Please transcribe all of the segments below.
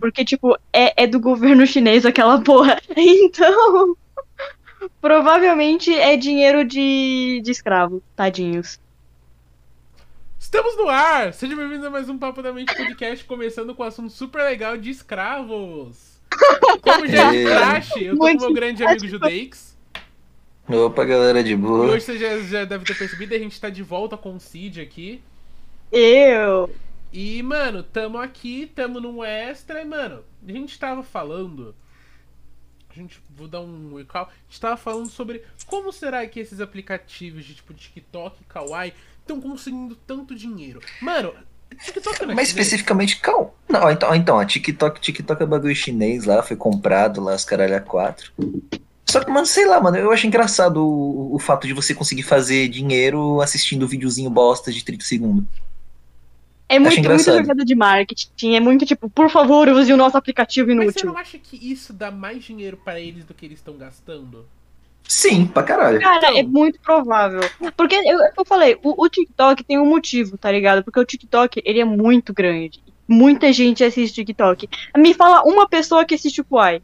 Porque, tipo, é, é do governo chinês aquela porra. Então. Provavelmente é dinheiro de, de escravo, tadinhos. Estamos no ar! Seja bem-vindo a mais um Papo da Mente Podcast, começando com um assunto super legal de escravos. Como já é de praxe, eu tô Muito com meu grande amigo Judeix. Opa, galera de E boa. hoje você já, já deve ter percebido, a gente tá de volta com o Cid aqui. Eu. E, mano, tamo aqui, tamo num extra, e, mano, a gente tava falando. A gente, vou dar um recall. A gente tava falando sobre como será que esses aplicativos de tipo TikTok e Kawaii estão conseguindo tanto dinheiro. Mano, TikTok não é Mais chinês? especificamente, cal. Não, então, então, a TikTok, TikTok é bagulho chinês lá, foi comprado lá, as caralho a quatro. Só que, mano, sei lá, mano, eu acho engraçado o, o fato de você conseguir fazer dinheiro assistindo videozinho bosta de 30 segundos. É muito, muito jogada de marketing. É muito tipo, por favor, use o nosso aplicativo Mas você inútil. não acha que isso dá mais dinheiro pra eles do que eles estão gastando? Sim, pra caralho. Cara, Então. é muito provável. Porque eu, eu falei, o, o TikTok tem um motivo, tá ligado? Porque o TikTok, ele é muito grande. Muita gente assiste TikTok. Me fala uma pessoa que assiste o Kwai.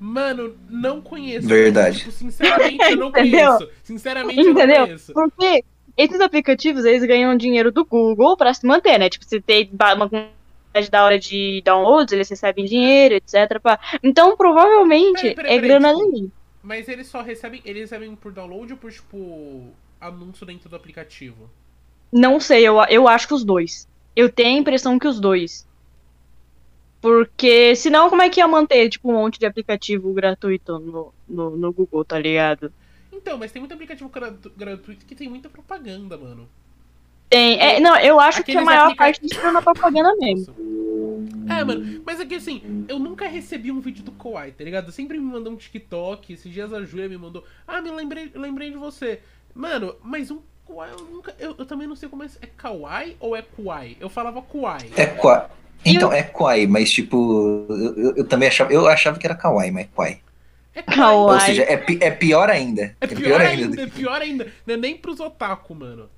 Mano, não conheço. Verdade. Tipo, sinceramente, eu não Entendeu? conheço. Sinceramente, eu não Entendeu? conheço. Porque esses aplicativos, eles ganham dinheiro do Google pra se manter, né? Tipo, se tem uma quantidade da hora de downloads, eles recebem dinheiro, etc. pá. Então, provavelmente, Peraí, peraí, é peraí, grana tipo, ali. Mas eles só recebem. Eles recebem por download ou por, tipo, anúncio dentro do aplicativo? Não sei, eu, eu acho que os dois. Eu tenho a impressão que os dois. Porque senão como é que ia manter, tipo, um monte de aplicativo gratuito no, no, no Google, tá ligado? Então, mas tem muito aplicativo gratu- gratuito que tem muita propaganda, mano. Tem. É, não, eu acho que a Aqueles maior aplica- parte disso é na propaganda mesmo. É, mano, mas é que assim, eu nunca recebi um vídeo do Kawaii, tá ligado? Sempre me mandou um TikTok, esses dias a Júlia me mandou, ah, me lembrei, lembrei de você. Mano, mas um Kawaii eu nunca. Eu, eu também não sei como é. É Kawaii ou é Kuai? Eu falava Kuai. É qua... Então, é Kwai, mas tipo, eu, eu- eu também achava, eu achava que era Kawaii, mas é Kwai. É Kawaii. Ou seja, é, pi- é pior ainda. É pior, ainda, do é que- pior ainda. Não é nem pros otaku, mano.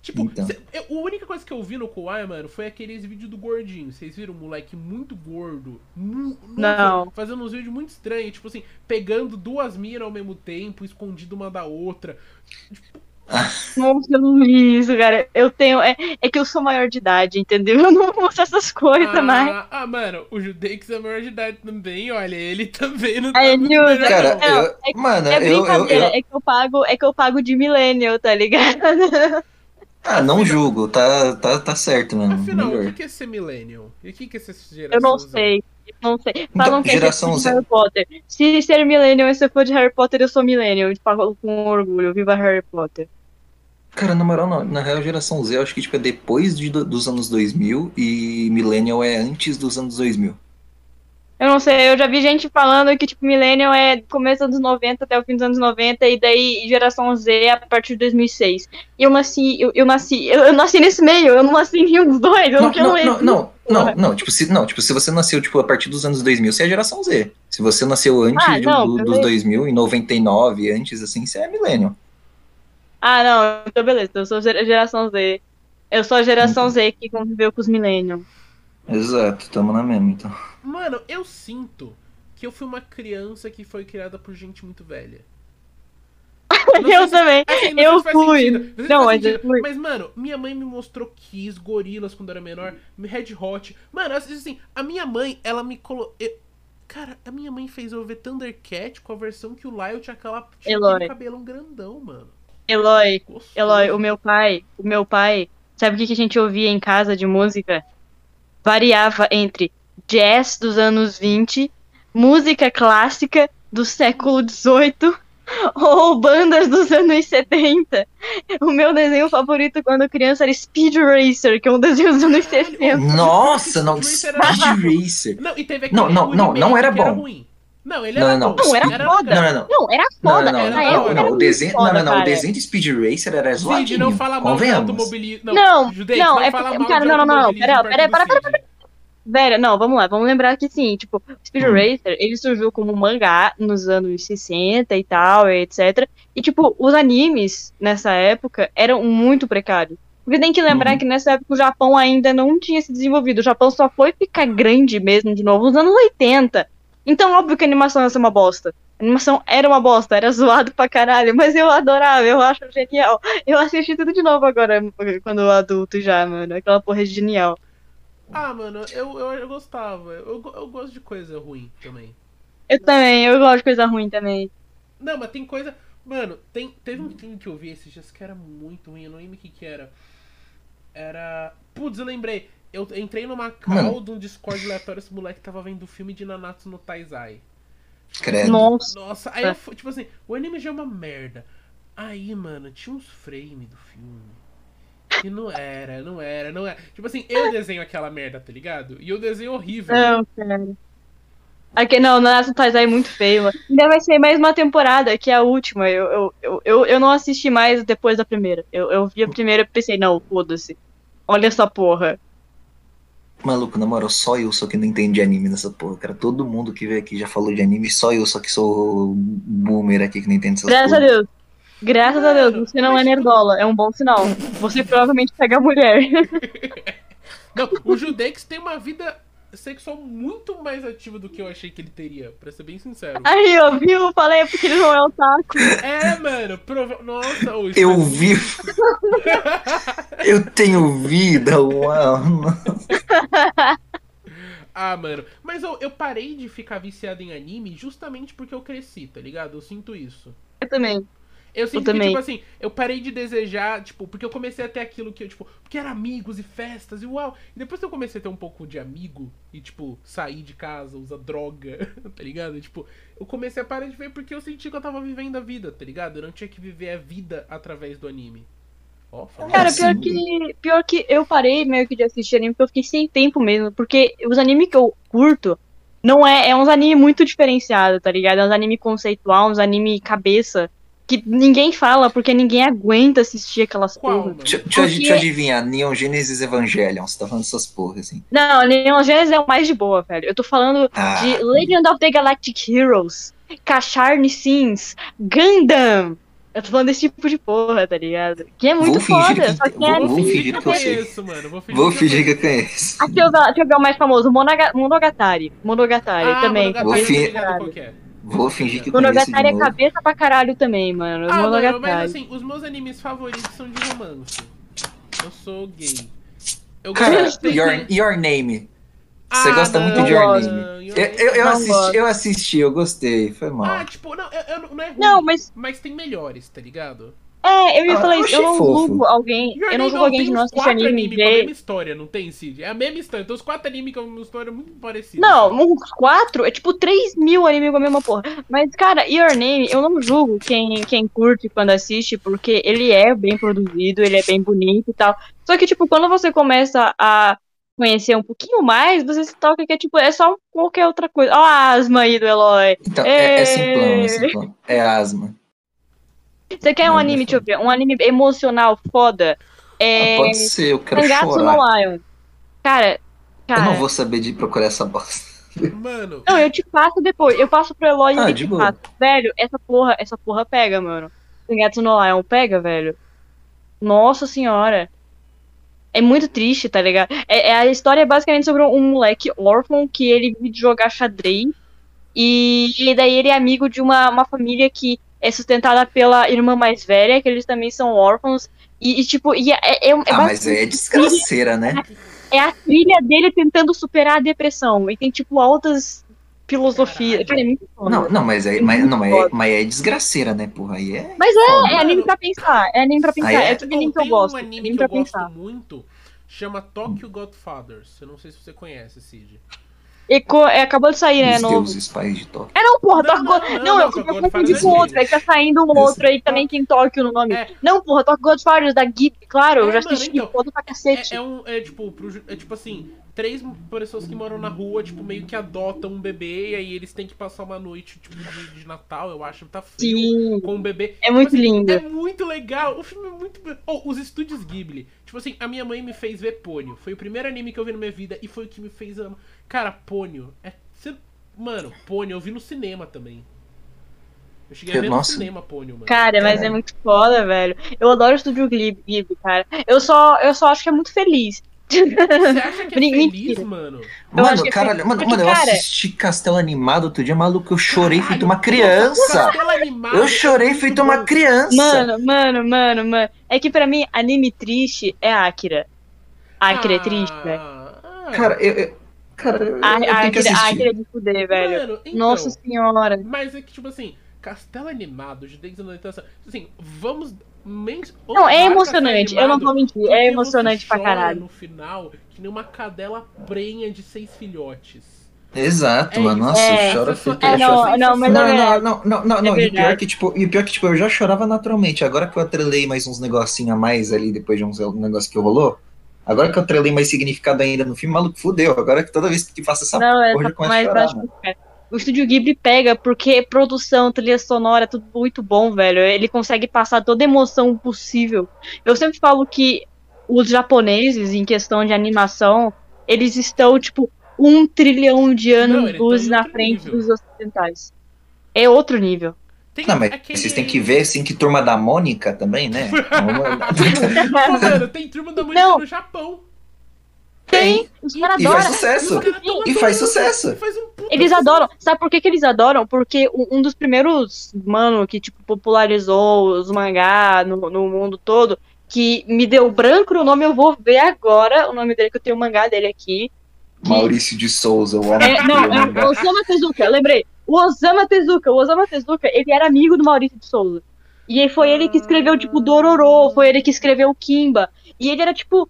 Tipo, Então. cê- eu- a única coisa que eu vi no Kawaii, mano, foi aqueles vídeos do gordinho. Vocês viram um moleque muito gordo? mu- Não. Fazendo uns vídeos muito estranhos, tipo assim, pegando duas minas ao mesmo tempo, escondido uma da outra. Nossa, eu não vi isso, cara. Eu tenho. É, é que eu sou maior de idade, entendeu? Eu não uso essas coisas mais. Ah, ah, mano, o Judeix é maior de idade também, olha, ele também não tá Nilda, melhor, Cara, não. Eu, é- mano, É eu, eu, brincadeira, eu- é que eu pago, é que eu pago de millennial, tá ligado? Ah, não julgo, tá, tá, tá certo, mano. Afinal, o melhor. que que é ser millennial? E o que que é ser geração Eu não sei. Eu não sei. Falam que é geração tipo de Z. Harry Potter. Se ser millennial e se eu for de Harry Potter, eu sou millennial. Eu falo com orgulho. Viva Harry Potter. Cara, na moral, na, na real, geração Z, eu acho que tipo, é depois de, do- dos anos 2000 e Millennial é antes dos anos 2000. Eu não sei, eu já vi gente falando que, tipo, millennial é começo dos anos 90 até o fim dos anos 90, e daí geração Z é a partir de 2006. E eu nasci, eu, eu nasci, eu, eu nasci nesse meio, eu não nasci em nenhum dos dois, eu Não, não quero não, não, não, não, não, tipo, se, não, tipo, se você nasceu tipo, a partir dos anos 2000, você é geração Z. Se você nasceu antes Ah, de- não, do- dos beleza. 2000, em 99, antes, assim, você é Millennial. Ah, não, então beleza, eu sou gera- geração Z. Eu sou a geração Z que conviveu com os millennials. Exato, tamo na mesma, então. Mano, eu sinto que eu fui uma criança que foi criada por gente muito velha. Não Eu se- também. assim, não Eu fui. Não, faz mas eu fui. Mas, mano, minha mãe me mostrou Kiss, Gorilas quando eu era menor, Red Hot. Mano, assim, a minha mãe, ela me colocou. Cara, a minha mãe fez eu ver Thundercat com a versão que o Lyle tinha aquela tinha Eloy. aquele cabelão grandão, mano. Eloy. Eloy, o meu pai, o meu pai, sabe o que que a gente ouvia em casa de música? Variava entre jazz dos anos 20, música clássica do século 18 ou bandas dos anos 70. O meu desenho favorito quando criança era Speed Racer, que é um desenho dos anos 60. Nossa, não, Speed Speed Racer. Não, e teve aquele Não, não, não, não era bom. ruim. Não, ele Não, era não, bom. Não, era foda. Não, não, não. Não, era Não, foda. não, não, não, não, o desenho, não, foda, não, não, o desenho de Speed Racer era Cid, zoadinho, não fala mal de convenhamos. automobilismo. Não, Não, Judei, não, não é fala porque- mal cara, não, não, não, pera, pera, para, Cid. Velho, não, vamos lá, vamos lembrar que sim, tipo, Speed Hum. Racer, ele surgiu como mangá nos anos 60 e tal, etc. E, tipo, os animes nessa época eram muito precários. Porque tem que lembrar Uhum. que nessa época o Japão ainda não tinha se desenvolvido. O Japão só foi ficar grande mesmo de novo nos anos 80. Então, óbvio que a animação ia ser uma bosta. A animação era uma bosta, era zoado pra caralho, mas eu adorava, eu acho genial. Eu assisti tudo de novo agora, quando eu adulto já, mano. Aquela porra é genial. Ah, mano, eu, eu, eu gostava. Eu, eu gosto de coisa ruim também. Eu também, eu gosto de coisa ruim também. Não, mas tem coisa. Mano, tem, teve um filme que eu vi esses dias que era muito ruim, eu não lembro o que que era. Era. Putz, eu lembrei. Eu entrei numa call de um Discord aleatório, esse moleque tava vendo o filme de Nanatsu no Taizai. Credo. Nossa. Nossa, aí eu fui, tipo assim, o anime já é uma merda. Aí, mano, tinha uns frames do filme. Que não era, não era, não era. Tipo assim, eu desenho aquela merda, tá ligado? E eu desenho horrível. Não, cara. Aqui, não, Nanatsu no Taizai é muito feio, mano. Ainda vai ser mais uma temporada, que é a última. Eu, eu, eu, eu, eu não assisti mais depois da primeira. Eu, eu vi a primeira e pensei, não, foda-se. Olha essa porra. Maluco, na moral, só eu só que não entendo de anime nessa porra, cara. Todo mundo que veio aqui já falou de anime, só eu só que sou boomer aqui que não entende essas Graças a porra. Deus. Graças a Deus, você não é nerdola, é um bom sinal. Você provavelmente pega a mulher. Não, o Judex tem uma vida sexual muito mais ativa do que eu achei que ele teria, pra ser bem sincero. Aí, ó, viu? Falei porque ele não é o taco. É, mano, prova... Nossa, o Eu vi. eu tenho vida, uau. Ah, mano. Mas eu, eu parei de ficar viciado em anime justamente porque eu cresci, tá ligado? Eu sinto isso. Eu também. Eu sinto que, também. tipo assim, eu parei de desejar, tipo, porque eu comecei a ter aquilo que eu, tipo, porque era amigos e festas e uau. E depois que eu comecei a ter um pouco de amigo e, tipo, sair de casa, usar droga, tá ligado? Tipo, eu comecei a parar de ver porque eu senti que eu tava vivendo a vida, tá ligado? Eu não tinha que viver a vida através do anime. Ó, falando Cara, pior que, pior que eu parei meio que de assistir anime porque eu fiquei sem tempo mesmo. Porque os animes que eu curto não é. É uns anime muito diferenciados, tá ligado? É uns anime conceitual, uns anime cabeça. Que ninguém fala porque ninguém aguenta assistir aquelas Qual, porra. mano? Deixa, Porque- deixa eu adivinhar, Neon Genesis Evangelion, você tá falando dessas porras assim. Não, Neon Genesis é o mais de boa, velho. Eu tô falando Ah, de Legend of the Galactic Heroes, Kacharni Sins, Gundam. Eu tô falando desse tipo de porra, tá ligado? Que é muito Vou fingir foda, que- só que vou- é vou Vou fingir fingir que eu conheço, mano. Vou fingir, vou que eu fingir que conheço. eu conheço. Aqui eu, eu ver o mais famoso, Monoga- Monogatari. Monogatari Ah, também. Monogatari, Vou eu Vou fingir que Monogatari é cabeça pra caralho também, mano. Ah, mano, Monogatari. mas assim, os meus animes favoritos são de romance. Eu sou gay. Eu Cara, gosto de- your, your Name. Você Ah, gosta muito não, de Your. Name. Your Eu, eu, eu assisti, gosto. eu assisti, eu gostei, foi mal. Ah, tipo, não, eu, eu- não é ruim, Não, mas mas tem melhores, tá ligado? É, eu ia Ah, falar eu isso. Eu não fofo. julgo alguém. Your Eu não julgo alguém que não assiste quatro anime. anime com a mesma história, não tem, Cid? É a mesma história. Então os quatro animes com a mesma história muito parecidos. Não, uns quatro é tipo 3 mil anime com a mesma porra. Mas, cara, Your Name, eu não julgo quem, quem curte quando assiste, porque ele é bem produzido, ele é bem bonito e tal. Só que, tipo, quando você começa a conhecer um pouquinho mais, você se toca que é tipo, é só qualquer outra coisa. Ó, a asma aí do Eloy. Então, é, é É. simplão, é simplão. É asma. Você quer um Não, anime, deixa eu ver, um anime emocional foda? É. Ah, pode ser, eu quero Sangatsu chorar. no Lion. Cara, cara. Eu não vou saber de procurar essa bosta. Mano, Não, eu te passo depois. Eu passo pro Eloy e Ah, de te boa. passa. Velho, essa porra, essa porra pega, mano. Sangatsu no Lion pega, velho. Nossa senhora. É muito triste, tá ligado? É, é- a história é basicamente sobre um moleque órfão que ele vive de jogar xadrez. E, e daí ele é amigo de uma, uma família que é sustentada pela irmã mais velha, que eles também são órfãos. E, e, tipo, e é, é, é, Ah, mas é desgraceira, né? é a trilha dele tentando superar a depressão. E tem, tipo, altas filosofias. Cara, é muito foda. Não, não, mas é, mas, não, é, mas é desgraceira, né, porra? Aí é. Mas é, foda. é anime pra pensar. É anime pra pensar. Aí é- é tudo anime que eu tem gosto. um é anime anime que eu gosto pensar. muito, chama Tokyo Godfathers. Eu não sei se você conhece, Cid. E é, acabou de sair, né? Novo. deuses pais de Tóquio. É não, porra, Tokyo não, God... não, Não, não, eu, eu confundi é com outro. dele. É que tá saindo um outro aí também tem Tóquio no nome. É. Não, porra, Tokyo Godfathers da Ghibli. Claro, eu É, já mano, assisti. então, foda pra cacete. É, é um, é tipo, é tipo assim, três pessoas que moram na rua, tipo, meio que adotam um bebê e aí eles têm que passar uma noite, tipo, de, de Natal, eu acho, tá frio, Sim. com o bebê. É muito Tipo assim, lindo. É muito legal, o filme é muito... Oh, os estúdios Ghibli, tipo assim, a minha mãe me fez ver Pônio, foi o primeiro anime que eu vi na minha vida e foi o que me fez amar. Cara, Pônio, é... Mano, Pônio eu vi no cinema também. Eu cheguei a ver Nossa. no cinema, Pônio, mano. Cara, mas é Caralho. muito foda, velho. Eu adoro o Estúdio Ghibli, cara. Eu só, eu só acho que é muito feliz. Você acha que é feliz, mano? Eu Mano, que é caralho, mano, porque, mano, eu cara- assisti Castelo Animado outro dia, maluco, eu chorei Caralho, feito uma criança. Castelo Animado Eu chorei é feito uma criança. Mano, mano, mano, mano. É que pra mim, anime triste é Akira. Akira é triste, velho. Ah, Cara, eu, eu- cara, eu, eu A- tenho que é de fuder, velho. Mano, então, Nossa senhora. Mas é que, tipo assim, Castelo Animado, da Noitação, assim, vamos... Não, é emocionante. Castelo Eu não Animado vou mentir. É emocionante pra chora caralho. no final que nem uma cadela prenha de seis filhotes. Exato, É mano. Nossa, É. eu choro Essa feito. só- É, eu não, não, mas não, é não, não, não, não, não. É E o pior que, tipo, e o pior que, tipo, eu já chorava naturalmente. Agora que eu atrelei mais uns negocinhos a mais ali, depois de uns negócios que rolou. Agora que eu atrelei mais significado ainda no filme, maluco, fudeu. Agora que toda vez que faço essa Não, é, porra, eu começo a chorar, mano. o Estúdio Ghibli pega porque produção, trilha sonora, tudo muito bom, velho. Ele consegue passar toda a emoção possível. Eu sempre falo que os japoneses, em questão de animação, eles estão, tipo, um trilhão de Não, anos eles luz na frente nível. dos ocidentais. É outro nível. Tem Não, mas aquele- vocês têm que ver, assim, que turma da Mônica também, né? Pô, mano, tem turma da Mônica Não. no Japão. Tem, os caras E faz adoram. sucesso. Tão E faz sucesso. e faz um puta Eles sucesso. adoram. Sabe por que, que eles adoram? Porque um dos primeiros, mano, que, tipo, popularizou os mangá no, no mundo todo, que me deu branco no nome, eu vou ver agora o nome dele, que eu tenho o mangá dele aqui. que- Maurício de Souza, o homem É, não, é Osama Tezuka, lembrei. O Osama Tezuka, o Osama Tezuka, ele era amigo do Maurício de Souza. E foi ele que escreveu, tipo, Dororo, foi ele que escreveu Kimba. E ele era, tipo,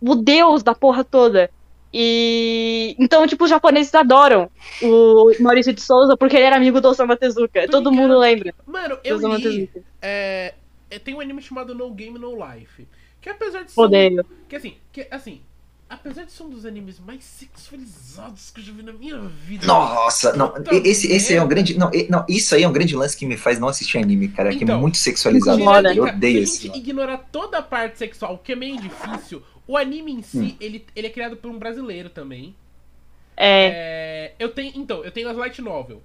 o deus da porra toda. E então, tipo, os japoneses adoram o Maurício de Souza porque ele era amigo do Osama Tezuka. Tô Todo ligado. mundo lembra Mano, eu Osama li. Tezuka. É, é, tem um anime chamado No Game No Life. Que apesar de ser. Odeio. Que assim, que assim, apesar de ser um dos animes mais sexualizados que eu já vi na minha vida. Nossa, não, esse, esse é um grande. Não, não, isso aí é um grande lance que me faz não assistir anime, cara, que é Então, muito sexualizado. incomoda. Eu odeio Se a gente ignorar toda a parte sexual, o que é meio difícil, o anime em si, Hum. ele, ele é criado por um brasileiro também. É, É, eu tenho, então, eu tenho as light novel.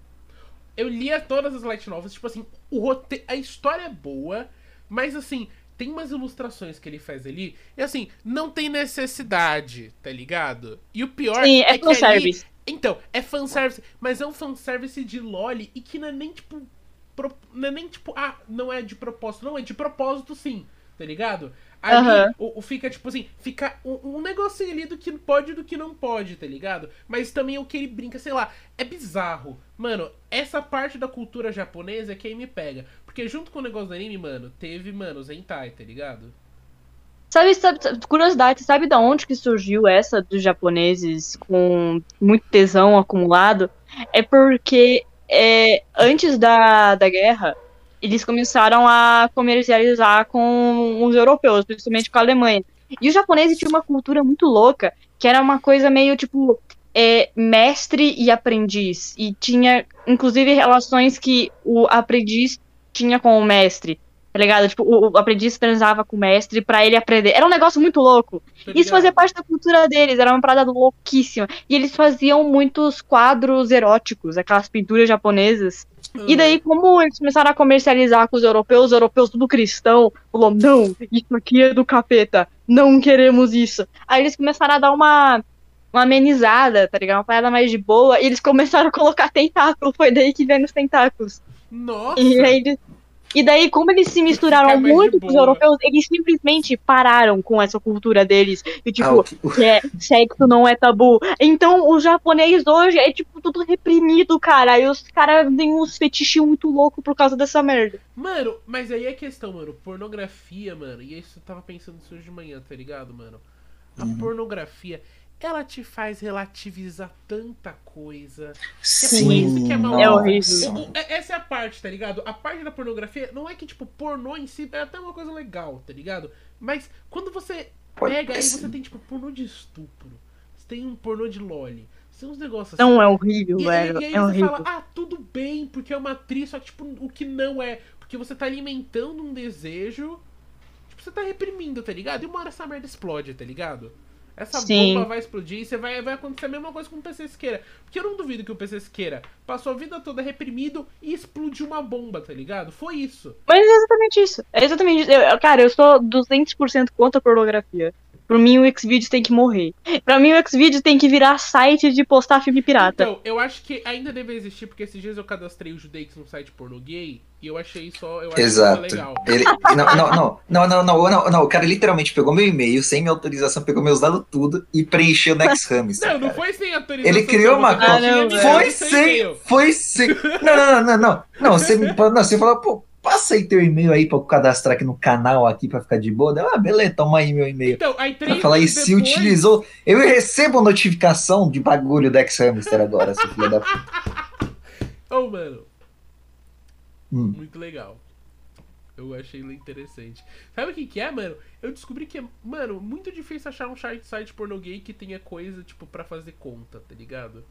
Eu lia todas as light novels, tipo assim, o rote... a história é boa, mas assim, tem umas ilustrações que ele faz ali, e assim, não tem necessidade, tá ligado? E o pior sim, é é que ali, fanservice. então, é fanservice, mas é um fanservice de loli e que não é nem tipo. pro- Não é nem tipo, ah, não é de propósito, não, é de propósito sim, tá ligado? Ali Aham. o, o fica, tipo assim, fica um, um negocinho ali do que pode e do que não pode, tá ligado? Mas também o que ele brinca, sei lá, é bizarro. Mano, essa parte da cultura japonesa é que aí me pega. Porque junto com o negócio do anime, mano, teve, mano, os hentai, tá ligado? Sabe, sabe, curiosidade, sabe da onde que surgiu essa dos japoneses com muito tesão acumulado? É porque é, antes da, da guerra, eles começaram a comercializar com os europeus, principalmente com a Alemanha. E os japoneses tinham uma cultura muito louca, que era uma coisa meio tipo é, mestre e aprendiz. E tinha, inclusive, relações que o aprendiz tinha com o mestre. Tá ligado? Tipo, o, o aprendiz transava com o mestre pra ele aprender. Era um negócio muito louco. Tá Isso fazia parte da cultura deles, era uma parada louquíssima. E eles faziam muitos quadros eróticos, aquelas pinturas japonesas. E daí, como eles começaram a comercializar com os europeus, os europeus tudo cristão, falou, não, isso aqui é do capeta, não queremos isso. Aí eles começaram a dar uma, uma amenizada, tá ligado? Uma parada mais de boa, e eles começaram a colocar tentáculo, foi daí que vem os tentáculos. Nossa! E, aí e daí, como eles se misturaram de muito com os europeus, eles simplesmente pararam com essa cultura deles. E Ah, tipo, que é sexo não é tabu. Então, o japonês hoje é tipo tudo reprimido, cara. E os caras têm uns fetiches muito loucos por causa dessa merda. Mano, mas aí é a questão, mano. Pornografia, mano. E isso eu tava pensando isso hoje de manhã, tá ligado, mano? A Uhum. pornografia, ela te faz relativizar tanta coisa. Sim, por isso que é mal- É horrível. É- essa é a parte, tá ligado? A parte da pornografia não é que, tipo, pornô em si é até uma coisa legal, tá ligado? Mas quando você Pode pega aí, você tem, tipo, pornô de estupro. Você tem um pornô de loli. Você tem uns negócios Não é horrível, e, velho. e aí é você horrível. fala, ah, tudo bem, porque é uma atriz, só que, tipo, o que não é. Porque você tá alimentando um desejo. Tipo, você tá reprimindo, tá ligado? E uma hora essa merda explode, tá ligado? Essa Sim. bomba vai explodir e vai, vai acontecer a mesma coisa com o PC Siqueira. Porque eu não duvido que o PC Siqueira passou a vida toda reprimido e explodiu uma bomba, tá ligado? Foi isso. Mas é exatamente isso. É exatamente isso. Eu- cara, eu sou 200% contra a pornografia. Pra mim, o Xvideos tem que morrer. Pra mim, o Xvideos tem que virar site de postar filme pirata. Então, eu acho que ainda deve existir, porque esses dias eu cadastrei o Judeix no site pornô gay e eu achei só. Eu achei Exato. legal. Ele, não, não, não, não, não, não, não, O cara literalmente pegou meu e-mail, sem minha autorização, pegou meus dados tudo e preencheu o Next Hamster. Não, cara. não foi sem autorização. Ele criou uma conta. Ah, não, foi, sem, foi sem. Não, não, não, não. Não, você, não, você falou, pô passa aí teu e-mail aí pra eu cadastrar aqui no canal aqui pra ficar de boa. Ah, beleza, toma aí meu e-mail. Então, aí Pra três falar, e se depois- utilizou. Eu recebo notificação de bagulho do X-Hamster agora, seu filho da puta. Oh, mano. Hum. Muito legal. Eu achei ele interessante. Sabe o que que é, mano? Eu descobri que é, mano, muito difícil achar um site, site pornô gay que tenha coisa, tipo, pra fazer conta, tá ligado?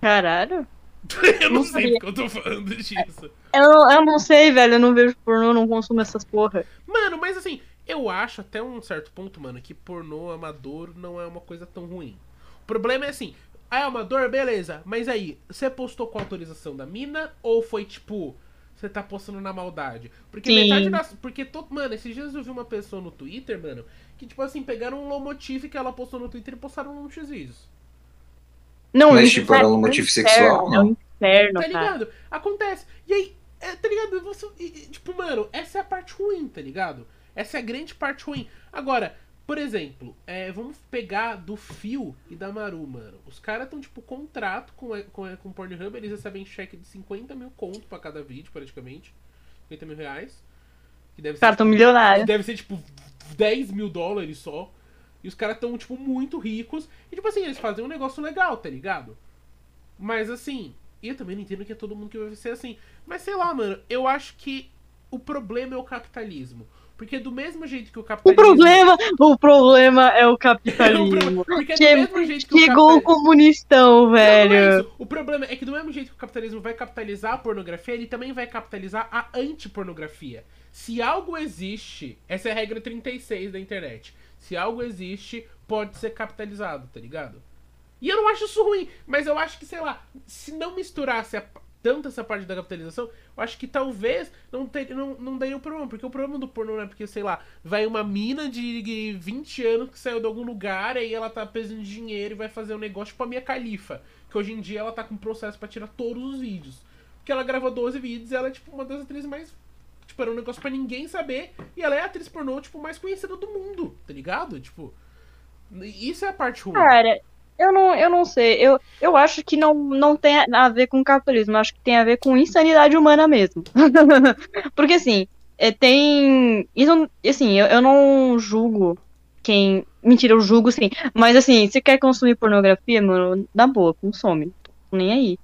Caralho. eu não Não sei porque eu tô falando disso. Eu, não- eu não sei, velho. Eu não vejo pornô, não consumo essas porra. Mano, mas assim, eu acho até um certo ponto, mano, que pornô amador não é uma coisa tão ruim. O problema é assim, ah, é amador, beleza, mas aí, você postou com autorização da mina ou foi tipo, você tá postando na maldade? Porque Sim. metade das. Porque, todo, mano, esses dias eu vi uma pessoa no Twitter, mano, que tipo assim, pegaram um Lomotif que ela postou no Twitter e postaram no X-Vídeos. Não, Mas, tipo, é era um motivo inferno, sexual, É um não? inferno, Tá cara. ligado? Acontece. E aí, é, tá ligado? Você, e- e, tipo, mano, essa é a parte ruim, tá ligado? Essa é a grande parte ruim. Agora, por exemplo, é, vamos pegar do Fio e da Maru, mano. Os caras estão, tipo, contrato com, a- com, a- com o Pornhub, eles recebem cheque de 50 mil conto pra cada vídeo, praticamente. 50 mil reais. Que deve ser, tão tipo, milionários. deve ser, tipo, 10 mil dólares só. E os caras tão, tipo, muito ricos. E, tipo assim, eles fazem um negócio legal, tá ligado? Mas, assim, eu também não entendo que é todo mundo que vai ser assim. Mas, sei lá, mano, eu acho que o problema é o capitalismo. Porque do mesmo jeito que o O capitalismo... problema, o problema é o É o capitalismo. Porque do Che- mesmo jeito que o Chegou o capitalismo... comunistão, Não, não é velho. isso. O problema é que do mesmo jeito que o capitalismo vai capitalizar a pornografia, ele também vai capitalizar a antipornografia. Se algo existe, essa é a regra 36 da internet. Se algo existe, pode ser capitalizado, tá ligado? E eu não acho isso ruim, mas eu acho que, sei lá, se não misturasse a- tanto essa parte da capitalização, eu acho que talvez não, ter, não, não daria o problema. Porque o problema do pornô não é porque, sei lá, vai uma mina de 20 anos que saiu de algum lugar, aí ela tá precisando de dinheiro e vai fazer um negócio tipo a minha califa. Que hoje em dia ela tá com processo pra tirar todos os vídeos. Porque ela gravou 12 vídeos e ela é tipo uma das atrizes mais. Tipo, era um negócio pra ninguém saber. E ela é a atriz pornô, tipo, mais conhecida do mundo, tá ligado? Tipo. Isso é a parte ruim. Cara, eu não, eu não sei. Eu, eu acho que não, não tem a ver com capitalismo. Eu acho que tem a ver com insanidade humana mesmo. Porque assim, é, tem. Isso, assim, eu, eu não julgo quem. Mentira, eu julgo sim. Mas assim, se quer consumir pornografia, mano, na boa, consome. Tô nem aí.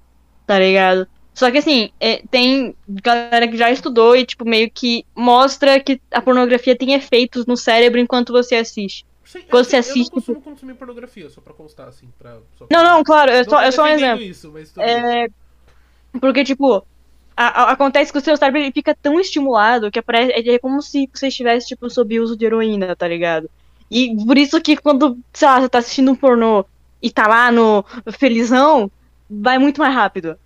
Tá ligado? Só que assim, é, tem galera que já estudou e, tipo, meio que mostra que a pornografia tem efeitos no cérebro enquanto você assiste. Sim, quando assim, você Eu assiste, não costumo consumir pornografia, só pra constar, assim. Pra, só Não, não, claro, é só, é só um exemplo. Isso. É, porque, tipo, a- a- acontece que o seu cérebro ele fica tão estimulado que aparece, é como se você estivesse, tipo, sob uso de heroína, tá ligado? E por isso que quando, sei lá, você tá assistindo um pornô e tá lá no felizão, vai muito mais rápido,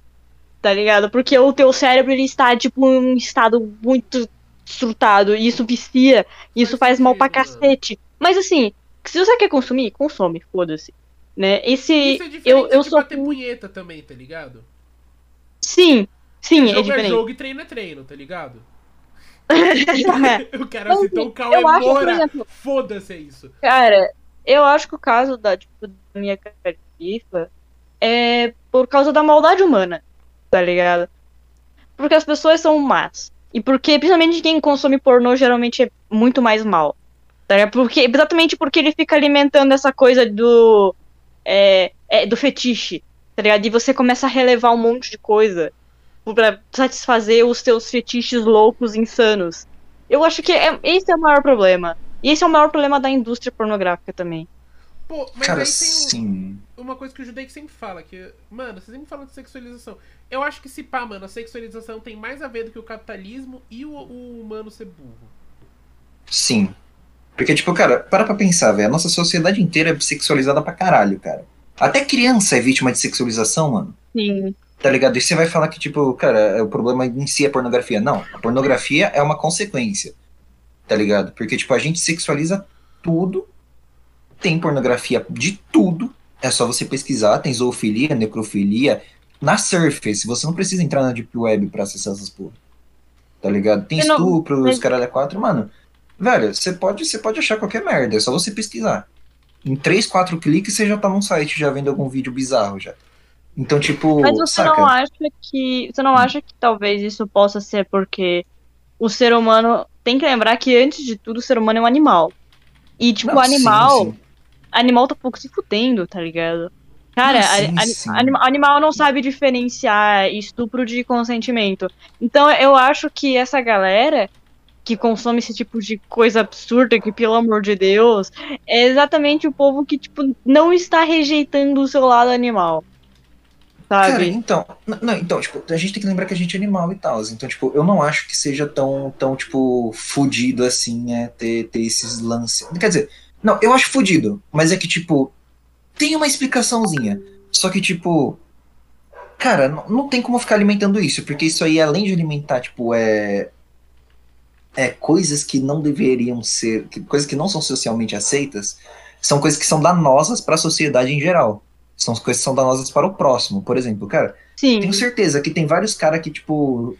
tá ligado? Porque o teu cérebro, ele está, tipo, em um estado muito estrutado, e isso vicia, e isso Faz mal pra cacete. Mas assim, se você quer consumir, consome, foda-se. Né? Esse, Isso é eu, eu sou. bater punheta também, tá ligado? Sim, sim, é jogo é diferente. jogo e treino é treino, tá ligado? É. Eu quero Mas, citar o Cauê Moura. Foda-se isso. Cara, eu acho que o caso da, tipo, da minha califa é por causa da maldade humana, tá ligado? Porque as pessoas são más. E porque, principalmente quem consome pornô, geralmente é muito mais mal. Tá ligado? Porque, exatamente porque ele fica alimentando essa coisa do. É, é, do fetiche, tá ligado? E você começa a relevar um monte de coisa pra satisfazer os seus fetiches loucos, insanos. Eu acho que é, esse é o maior problema. E esse é o maior problema da indústria pornográfica também. Pô, mas Cara, aí tem um- sim. Uma coisa que o Judei sempre fala, que, mano, você sempre fala de sexualização. Eu acho que se pá, mano, a sexualização tem mais a ver do que o capitalismo e o, o humano ser burro. Sim. Porque, tipo, cara, para pra pensar, velho. A nossa sociedade inteira é sexualizada pra caralho, cara. Até criança é vítima de sexualização, mano. Sim. Tá ligado? E você vai falar que, tipo, cara, o problema em si é pornografia. Não, a pornografia é uma consequência. Tá ligado? Porque, tipo, a gente sexualiza tudo. Tem pornografia de tudo. É só você pesquisar. Tem zoofilia, necrofilia. Na Surface, você não precisa entrar na Deep Web pra acessar essas porra. Tá ligado? Tem não- estupro, mas- os caralho é quatro, mano. Velho, você pode, você pode achar qualquer merda, é só você pesquisar. Em 3, 4 cliques você já tá num site já vendo algum vídeo bizarro já. Então, tipo, Mas você saca? não acha que. Você não acha que talvez isso possa ser porque o ser humano. Tem que lembrar que, antes de tudo, o ser humano é um animal. E, tipo, Não, o animal. sim, sim. Animal tá pouco se fudendo, tá ligado? Cara, Não, sim, a- a- sim. anima- animal não sabe diferenciar estupro de consentimento. Então eu acho que essa galera que consome esse tipo de coisa absurda, que pelo amor de Deus, é exatamente o povo que, tipo, não está rejeitando o seu lado animal. Cara, Sabe? então, n- não, então, tipo, a gente tem que lembrar que a gente é animal e tal. Então, tipo, eu não acho que seja tão, tão tipo, fudido assim, é, ter, ter esses lances. Quer dizer, não, eu acho fudido, mas é que, tipo, tem uma explicaçãozinha. Só que, tipo, cara, não, não tem como ficar alimentando isso, porque isso aí, além de alimentar, tipo, é. É coisas que não deveriam ser. que- coisas que não são socialmente aceitas, são coisas que são danosas para a sociedade em geral. São coisas que são danosas para o próximo. Por exemplo, cara, Sim. tenho certeza que tem vários caras que, tipo,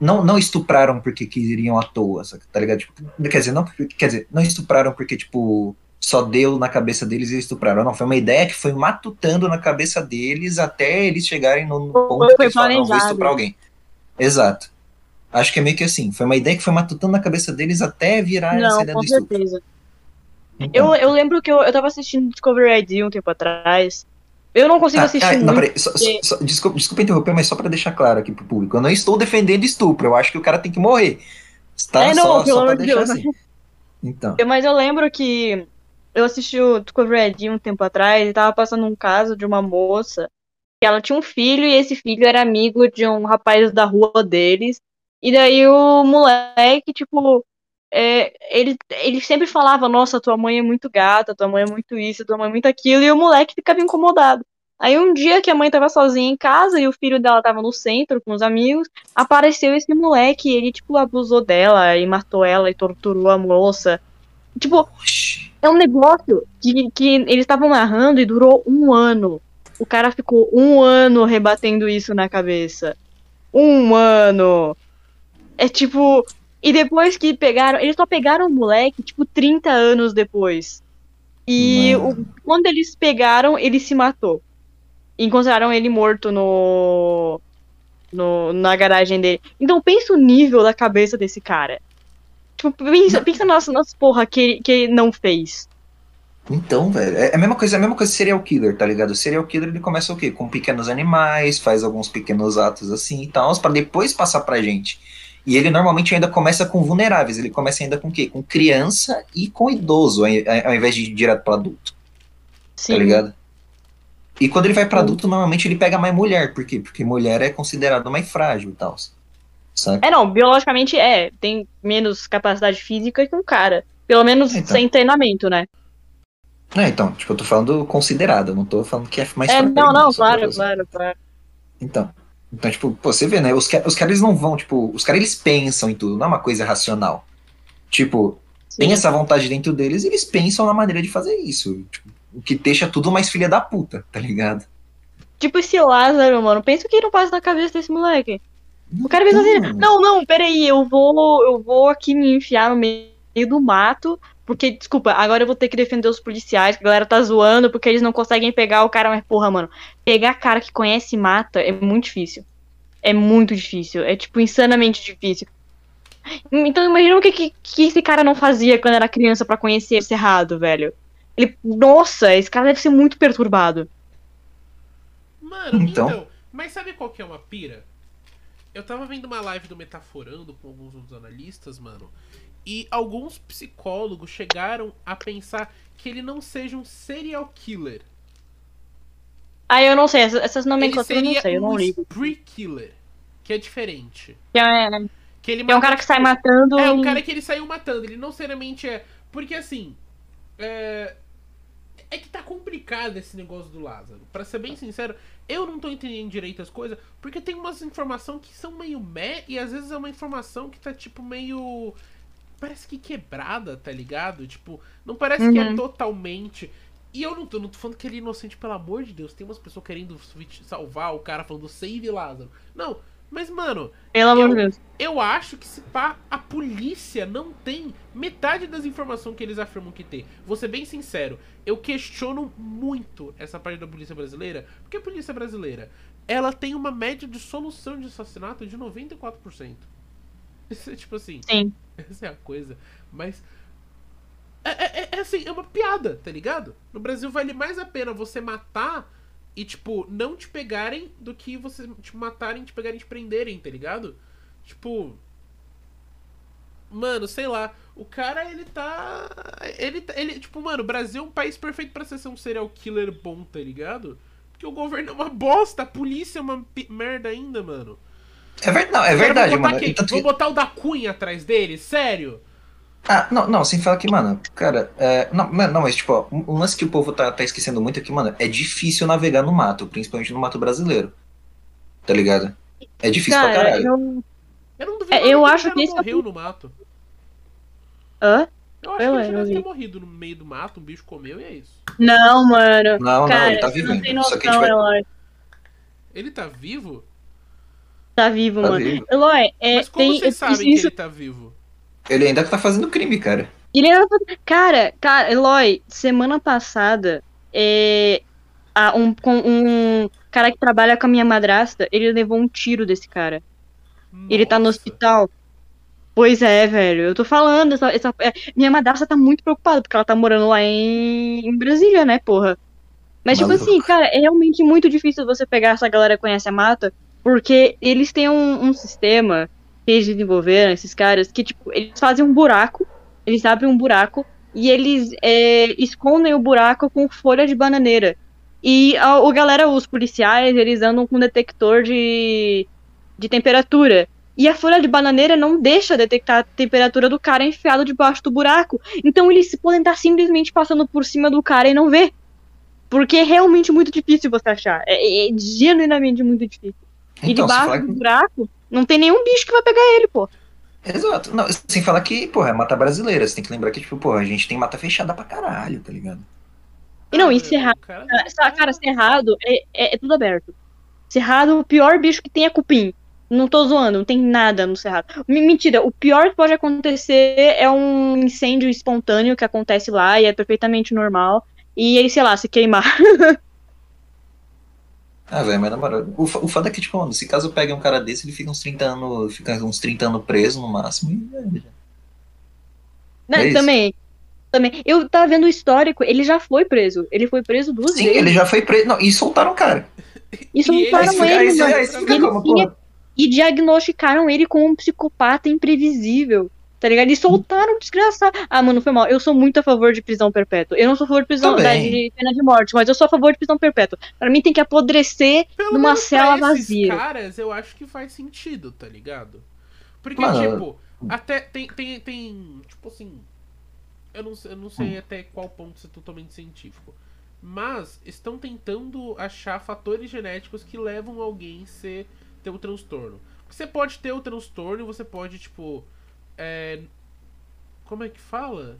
não, não estupraram porque queriam à toa, tá ligado? Tipo, quer dizer, não, quer dizer, não estupraram porque, tipo, só deu na cabeça deles e estupraram. Não, foi uma ideia que foi matutando na cabeça deles até eles chegarem no, ponto Foi que eles falaram, não, vou estuprar alguém. Exato. Acho que é meio que assim. Foi uma ideia que foi matutando na cabeça deles até virar essa Não, ideia com do estupro. certeza. Então, Eu, eu lembro que eu, eu tava assistindo Discovery ID um tempo atrás. Eu não consigo Ah, assistir ah, não, peraí, só- só- só- desculpa, desculpa interromper, mas só pra deixar claro aqui pro público. Eu não estou defendendo estupro, eu acho que o cara tem que morrer. Tá? É, não, só, pelo amor de Deus. assim. Então. Mas eu lembro que eu assisti o Discovery ID um tempo atrás e tava passando um caso de uma moça que ela tinha um filho e esse filho era amigo de um rapaz da rua deles. E daí o moleque, tipo, é, ele, ele sempre falava, nossa, tua mãe é muito gata, tua mãe é muito isso, tua mãe é muito aquilo, e o moleque ficava incomodado. Aí um dia que a mãe tava sozinha em casa e o filho dela tava no centro com os amigos, apareceu esse moleque e ele, tipo, abusou dela e matou ela e torturou a moça. Tipo, é um negócio que, que eles estavam narrando e durou um ano. O cara ficou um ano rebatendo isso na cabeça. Um ano. É tipo. E depois que pegaram. Eles só pegaram o moleque, tipo, 30 anos depois. E o- quando eles pegaram, ele se matou. Encontraram ele morto no. no na garagem dele. Então pensa o nível da cabeça desse cara. Tipo, pensa, pensa nas, nas porra que, ele- que ele não fez. Então, velho, é a mesma coisa, é a mesma coisa serial killer, tá ligado? O serial killer ele começa o quê? Com pequenos animais, faz alguns pequenos atos assim e tal, pra depois passar pra gente. E ele normalmente ainda começa com vulneráveis, ele começa ainda com o quê? Com criança e com idoso, ao invés de ir direto pro adulto, Sim. tá ligado? E quando ele vai pra Sim. adulto, normalmente ele pega mais mulher, por quê? Porque mulher é considerada mais frágil e tal. É, não, biologicamente é. Tem menos capacidade física que um cara. Pelo menos Então. sem treinamento, né? É, então, tipo, eu tô falando considerada, não tô falando que é mais É, não, não, claro, claro, claro. Então, então, tipo, pô, você vê, né? Os, os caras eles não vão, tipo, os caras eles pensam em tudo, não é uma coisa racional. Tipo, tem Sim. essa vontade dentro deles e eles pensam na maneira de fazer isso. Tipo, o que deixa tudo mais filha da puta, tá ligado? Tipo esse Lázaro, mano. Pensa o que não passa na cabeça desse moleque. O cara pensa assim, não, não, peraí, eu vou, eu vou aqui me enfiar no meio do mato, porque, desculpa, agora eu vou ter que defender os policiais, que a galera tá zoando, porque eles não conseguem pegar o cara, mas porra, mano, pegar cara que conhece e mata é muito difícil. É muito difícil, é tipo insanamente difícil. Então imagina o que, que, que esse cara não fazia quando era criança pra conhecer esse errado, velho. Ele, nossa, esse cara deve ser muito perturbado. Mano, Então. então. Mas sabe qual que é uma pira? Eu tava vendo uma live do Metaforando com alguns dos analistas, mano. E alguns psicólogos chegaram a pensar que ele não seja um serial killer. Ah, eu não sei, essas, nomenclaturas eu não sei, eu não um ligo. spree killer. Que é diferente. Que é, Que ele que é um cara que sai matando. É, um e- cara que ele saiu matando. Ele não seriamente é Porque assim. É, é que tá complicado esse negócio do Lázaro. Pra ser bem sincero, eu não tô entendendo direito as coisas, porque tem umas informações que são meio meh, e às vezes é uma informação que tá tipo meio. Parece que quebrada, tá ligado? Tipo, não parece que é Uhum. totalmente. E eu não tô, não tô falando que ele é inocente, pelo amor de Deus. Tem umas pessoas querendo salvar o cara falando save Lázaro. Não, mas mano, Pelo amor Eu- de Deus. eu acho que se pá, a polícia não tem metade das informações que eles afirmam que tem. Vou ser bem sincero, eu questiono muito essa parte da polícia brasileira, porque a polícia brasileira, ela tem uma média de solução de assassinato de 94%. É tipo assim, Sim. essa é a coisa. Mas. É, é- é assim, é uma piada, tá ligado? No Brasil vale mais a pena você matar e, tipo, não te pegarem do que você te matarem, te pegarem e te prenderem, tá ligado? Tipo. Mano, sei lá. O cara, ele tá. Ele, tá- ele tipo, mano, o Brasil é um país perfeito pra ser um serial killer bom, tá ligado? Porque o governo é uma bosta, a polícia é uma merda ainda, mano. É, ver... não, é Cara, verdade, botar mano. E Vamos que- botar o da Cunha atrás dele? Sério? Ah, não, não, sem falar que, mano, cara, é, não, mas- não, mas tipo, ó, um lance que o povo tá, tá esquecendo muito aqui, mano, é difícil navegar no mato, principalmente no mato brasileiro. Tá ligado? É difícil pra Cara, caralho. eu. Eu não duvido É, eu que acho cara que esse é o morreu no mato. Hã? Eu acho Eu que ele já deve ter morrido no meio do mato, um bicho comeu e é isso. Não, mano. Não, não, Cara, ele tá você vivo não tem ainda. Só que, noção, tipo, Eloy. Ele tá vivo? Tá vivo, Tá mano. vivo. Eloy, é, Mas como tem. vocês sabem que isso, ele tá vivo? ele ainda tá fazendo crime, cara. Ele era... Cara, cara, Eloy, semana passada, é, a- um, com um cara que trabalha com a minha madrasta, ele levou um tiro desse cara. Ele tá no Nossa. hospital. Pois é, velho. Eu tô falando, essa, essa- é, minha madrasta tá muito preocupada, porque ela tá morando lá em, em Brasília, né, porra? Mas, tipo Maluco. assim, cara, é realmente muito difícil você pegar essa galera que conhece a mata, porque eles têm um, um sistema que eles desenvolveram, esses caras, que, tipo, eles fazem um buraco, eles abrem um buraco, e eles é, escondem o buraco com folha de bananeira. E a, o galera, os policiais, eles andam com detector de, de temperatura. E a folha de bananeira não deixa detectar a temperatura do cara enfiado debaixo do buraco. Então eles podem estar simplesmente passando por cima do cara e não ver. Porque é realmente muito difícil você achar. É, é genuinamente muito difícil. E Então, sem debaixo falar do buraco não tem nenhum bicho que vai pegar ele, pô. Exato. Não, sem falar que, porra, é mata brasileira. Você tem que lembrar que, tipo, porra, a gente tem mata fechada pra caralho, tá ligado? E não, e cerrado. cara- Cara, cara, cerrado é, é, é tudo aberto. Cerrado, o pior bicho que tem é cupim. Não tô zoando, não tem nada no cerrado. M- Mentira, o pior que pode acontecer é um incêndio espontâneo que acontece lá e é perfeitamente normal. E ele, sei lá, se queimar. Ah, velho, mas na moral, o, o foda é que, tipo, mano, se caso pegue um cara desse, ele fica uns 30 anos, fica uns 30 anos preso no máximo e é, Né, É isso. também. Também. Eu tava vendo o histórico, ele já foi preso. Ele foi preso duas Sim, vezes. ele já foi preso. Não, e soltaram o cara. E E soltaram ele- ele, mano. Ele tinha- pô? E diagnosticaram ele como um psicopata imprevisível. Tá ligado? E soltaram o desgraçado. Ah, mano, foi mal. Eu sou muito a favor de prisão perpétua. Eu não sou a favor de prisão da, de pena de morte, mas eu sou a favor de prisão perpétua. Pra mim tem que apodrecer Pelo numa menos cela pra esses vazia. caras, eu acho que faz sentido, tá ligado? Porque, Mano, tipo, até tem, tem, tem. Tipo assim. Eu não, sei- eu não Hum. sei até qual ponto ser totalmente científico. Mas estão tentando achar fatores genéticos que levam alguém a ser, ter o transtorno. Você pode ter o transtorno e você pode, tipo. É, como é que fala?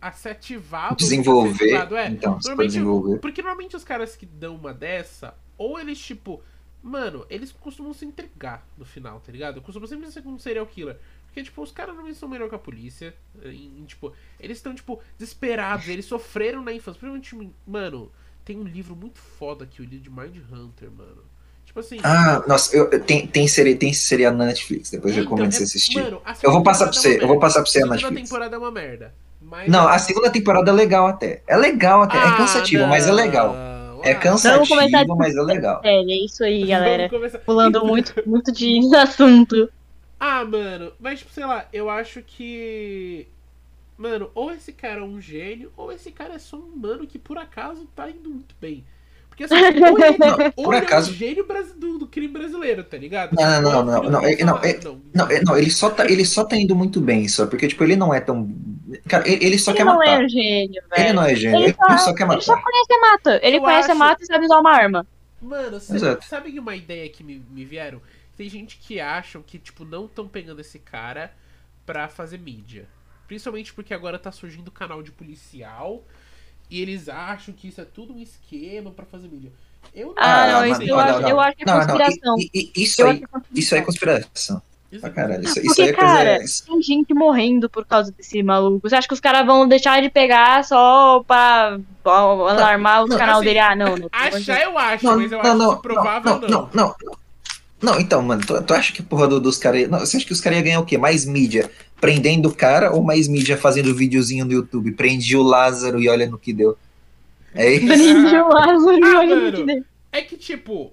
A ser ativado. Desenvolver. ser ativado, é. Então, Normalmente, desenvolver. porque normalmente os caras que dão uma dessa, ou eles, tipo. Mano, eles costumam se entregar no final, tá ligado? Costumam sempre ser como um serial killer. Porque, tipo, os caras normalmente são melhor que a polícia. E, tipo, eles estão, tipo, desesperados. Eles sofreram na infância. Principalmente, mano, tem um livro muito foda que eu li de Mind Hunter, mano. Tipo assim. Ah, nossa, eu, eu- tem, tem, seri, tem seriado na Netflix, depois eu então, recomendo é- você assistir. mano, a Eu vou passar pra você, é eu vou passar pra você A Netflix. temporada é uma merda. Mas Não, a segunda temporada é legal até. É legal até. Ah, é cansativo, mas é legal. não. É Ah, cansativo, começar a mas é legal. É, é isso aí, galera. Pulando muito, muito de assunto. Ah, mano, mas tipo, sei lá, eu acho que. Mano, ou esse cara é um gênio, ou esse cara é só um mano que por acaso tá indo muito bem. Porque assim, ou ele, Não, ou por ele acaso- é um gênio do, do crime brasileiro, tá ligado? Não, não, é não, não, do ele- não, ele- Não, é- não, ele só, tá, ele só tá indo muito bem, só. Porque, tipo, ele não é tão Cara, ele, ele só Ele quer não matar. é gênio, Ele velho. não é gênio, Ele ele, só- ele só quer Ele só matar. conhece a mata. Ele Eu conhece a acho- mata e sabe usar uma arma. Mano, sabe, Exato. sabe uma ideia que me, me vieram? Tem gente que acham que, tipo, não estão pegando esse cara pra fazer mídia. Principalmente porque agora tá surgindo canal de policial e eles acham que isso é tudo um esquema pra fazer mídia. Eu não Ah, não, isso eu acho- eu acho que é conspiração. isso aí, é isso aí é conspiração. Isso é caralho. Isso, isso Porque, aí é coisa. cara, isso- tem gente morrendo por causa desse maluco. Você acha que os caras vão deixar de pegar só pra, pra alarmar o canal assim, dele? Ah, não. não. Achar eu acho, Não, mas eu não, acho não, que provável não, não, não, não. Não, então, mano, tu, tu acha que porra do- dos caras. Não, você acha que os caras iam ganhar o quê? Mais mídia prendendo o cara ou mais mídia fazendo videozinho no YouTube? Prendi o Lázaro e olha no que deu. É isso? Prendi o Lázaro, Ah, olha mano. que dele. É que, tipo.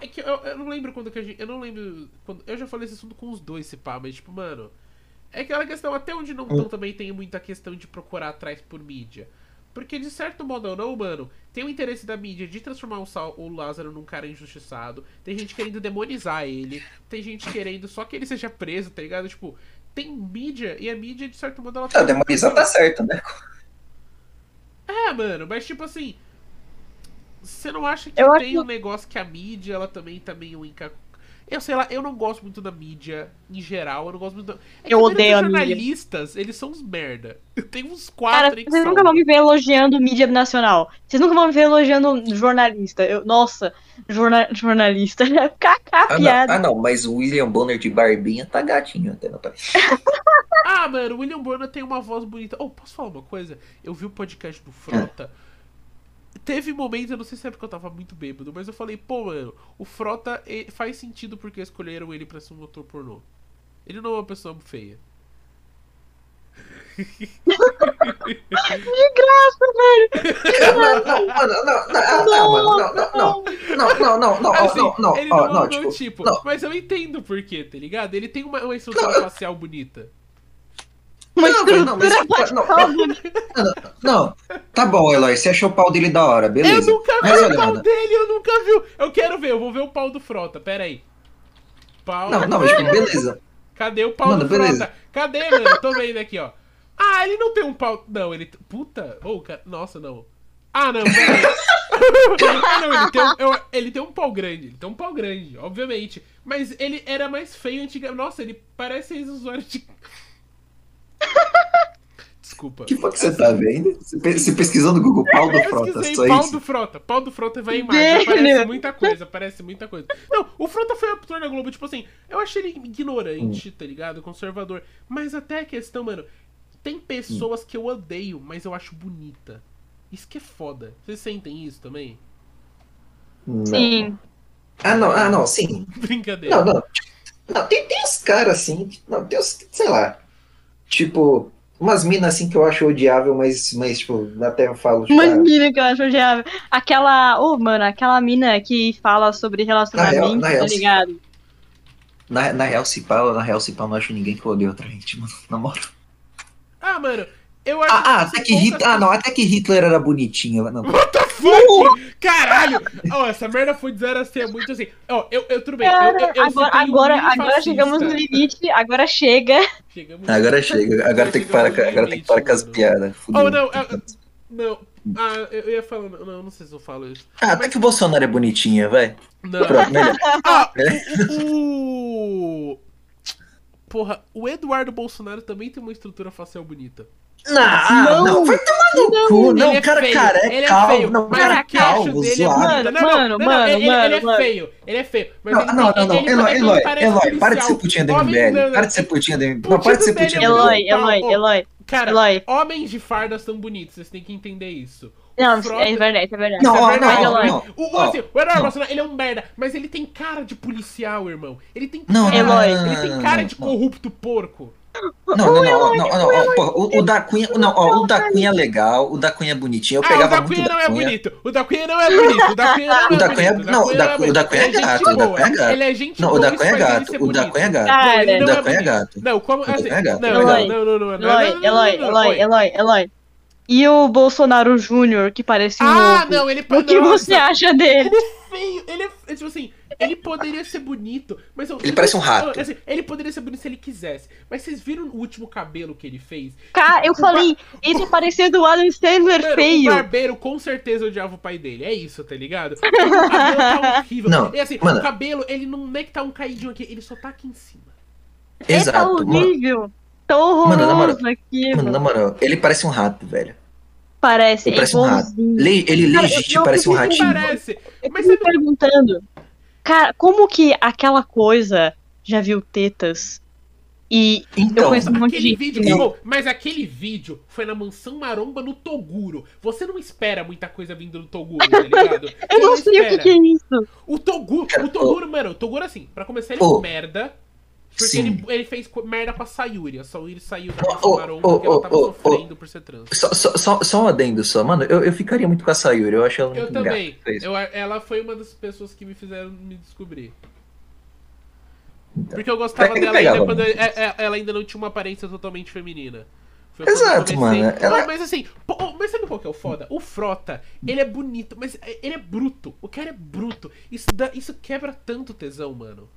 É que eu, eu não lembro quando que a gente. Eu não lembro. Quando, eu já falei esse assunto com os dois, se pá, mas, tipo, mano. É aquela questão, até onde não tão, também tem muita questão de procurar atrás por mídia. Porque, de certo modo ou não, mano, tem o interesse da mídia de transformar o, Sal, o Lázaro num cara injustiçado. Tem gente querendo demonizar ele. Tem gente querendo só que ele seja preso, tá ligado? Tipo, tem mídia e a mídia, de certo modo, ela Não, demonizar tá certo, né? é, mano, mas tipo assim. Você não acha que Eu acho tem que- um negócio que a mídia, ela também tá meio enca... Eu sei lá, eu não gosto muito da mídia em geral, eu não gosto muito da... É Eu odeio a mídia. jornalistas, eles são uns merda. Tem uns Cara, quatro que vocês são. nunca vão me ver elogiando mídia nacional. Vocês nunca vão me ver elogiando jornalista. Eu, nossa, jorna, jornalista. Kaká, Ah não, piada. ah, não, mas o William Bonner de Barbinha tá gatinho até, não tá? Ah, mano, o William Bonner tem uma voz bonita. Oh, posso falar uma coisa? Eu vi o podcast do Frota. Teve momentos, eu não sei se é porque eu tava muito bêbado, mas eu falei, pô, mano, o Frota eh, faz sentido porque escolheram ele pra ser um ator pornô. Ele não é uma pessoa feia. Não, não, não, não, não, não, ah, não, não, não, não, não, não, não, não, ó, Assim, não, não, ele não, não, não, tipo, tipo, não. mas eu entendo por quê, tá ligado? Ele tem uma, uma estrutura Não, facial bonita. Uma Não, não, mas- estrutura não, facial. não, tá bom, Eloy, você achou o pau dele da hora, beleza. Eu nunca vi Mas o pau dele, eu nunca vi. Eu quero ver, eu vou ver o pau do Frota, pera aí. Pau. não, não, mas tipo, beleza. Cadê o pau Mano, do beleza. Frota? Cadê, mano? Tô vendo aqui, ó. Ah, ele não tem um pau. Não, ele. Puta. Ô, cara. Nossa, não. Ah, não, peraí. ah, não, ele tem, um, ele tem um pau grande. Ele tem um pau grande, obviamente. Mas ele era mais feio antigamente. Nossa, ele parece ex-usuário de. Desculpa. Que foi que você tá vendo? Você pe- Você pesquisou no Google pau do Eu Frota, pesquisei só pau isso? do Frota. Pau do Frota vai em imagem. Aparece muita coisa, aparece muita coisa. Não, o Frota foi ator na Globo, tipo assim, eu achei ele ignorante, tá ligado? Conservador. Mas até a questão, mano, tem pessoas que eu odeio, mas eu acho bonita. Isso que é foda. Vocês sentem isso também? Não. Sim. Ah, não, ah, não, sim. Brincadeira. Não, não. Não, tem, tem uns caras assim, não, tem uns, sei lá. Tipo, umas minas assim que eu acho odiável, mas, mas tipo, até eu falo, tipo, Umas ah, mina que eu acho odiável. Aquela. Ô, mano, aquela mina que fala sobre relacionamento, na real, tá ligado? na, na real, se pá, na real, se pá, eu não acho ninguém que odeia outra gente, mano, na moral. Ah, mano, eu acho Ah, ah, são até que Hitler, ah, não, até que Hitler era bonitinho, não. What the fuck? Caralho! Ó, essa merda foi de 0 a 100, é muito assim. Ó, eu, eu, tudo bem. eu, eu, eu agora, citei um agora, agora chegamos no limite, agora chega. Chegamos Agora chega, agora tem que parar, com- agora tem que parar com as piadas. fudeu. Oh, não, ah, não. Ah, eu ia falar. Não, não sei se eu falo isso. Ah, até que o Bolsonaro é bonitinho, vai. Não. Pronto, melhor. Ah, o, o. Porra, o Eduardo Bolsonaro também tem uma estrutura facial bonita. Não, Não. não, vai tomar no cu, não, ele é cara, feio, cara, ele é é calvo, feio, não, mas cara, o calvo, dele é zoado. Não, não, Mano, não, não, mano, ele, mano, ele é mano. feio, ele é feio. Mas Não, ele não, tem, não, não, ele, Eloy, ele Eloy, Eloy, para de ser putinha Homem, MBL, não, para de ser putinha do MBL, não, para de ser putinha é MBL. Eloy, Eloy, Eloy. Cara, Eloy. homens de farda são bonitos, vocês têm que entender isso. Não, Frota- é verdade, é verdade. Não, é verdade, não, Eloy. não, O, o, assim, o Eduardo não. Bolsonaro, ele é um merda, mas ele tem cara de policial, irmão. Ele tem Não, cara, não, ele não, tem não, cara não, de não. corrupto porco. Não, não, não, ó, não, não, ó, porra, o, o da Cunha, não, ó, o da Cunha é legal, o da Cunha é bonitinho, eu ah, o pegava da muito Cunha da não é Cunha. bonito. O da Cunha não é bonito. O da Cunha não é O da Cunha- bonito. não, o da- não o da Cunha é bonito. gato, o da. Cunha é gato. Ele é gente Não, boa, o da Cunha é gato, o da. Cunha é gato. O da é Cunha é gato. Não, como O assim? Cunha é gato, Não, é não, Eloy, não, não, não, não, Eloy, não, não, Eloy, não, Eloy. Eloy, Eloy. E o Bolsonaro Júnior, que parece um Ah, não, ele O que não, você acha dele? Ele é feio, ele é, tipo assim, ele poderia ser bonito, mas eu, Ele parece um rato. assim, ele poderia ser bonito se ele quisesse. Mas vocês viram o último cabelo que ele fez? Cara, eu falei, ele parecia do Adam Sandler Mano, o feio. barbeiro com certeza odiava o pai dele. É isso, tá ligado? O cabelo tá horrível. Não, é assim, mano. o cabelo, ele não é que tá um caidinho aqui, ele só tá aqui em cima. Ele tá Exato, mano. horrível. Tá horroroso Mano, na moral- aquilo. Mano, na moral, ele parece um rato, velho. Parece, Ele é parece um rato. ele Cara, legítimo eu- parece um eu- ratinho. Parece. Eu Mas fico me sabe perguntando, cara, como que aquela coisa já viu tetas? E eu Então, conheço um monte de vídeo, não. Mas aquele vídeo foi na mansão maromba no Toguro. Você não espera muita coisa vindo do Toguro, tá ligado? Eu não sei o que, que é isso. O Toguro, o Toguro, mano, o Toguro assim, pra começar ele é merda. Porque Sim. ele, ele fez merda com a Sayuri. A Sayuri saiu da ô, maromba ô, porque ela ô, tava ô, sofrendo por ser trans. Só, só, só, só um adendo só. Mano, eu, eu ficaria muito com a Sayuri. Eu acho ela muito Eu também. Eu, ela foi uma das pessoas que me fizeram me descobrir. Então. Porque eu gostava dela pegava ainda quando muito. é- é- ela ainda não tinha uma aparência totalmente feminina. Eu Exato, mano, ela- Mas assim, pô, oh, mas sabe qual que é o foda? O Frota, ele é bonito, mas ele é bruto. O cara é bruto. Isso, dá, isso quebra tanto tesão, mano.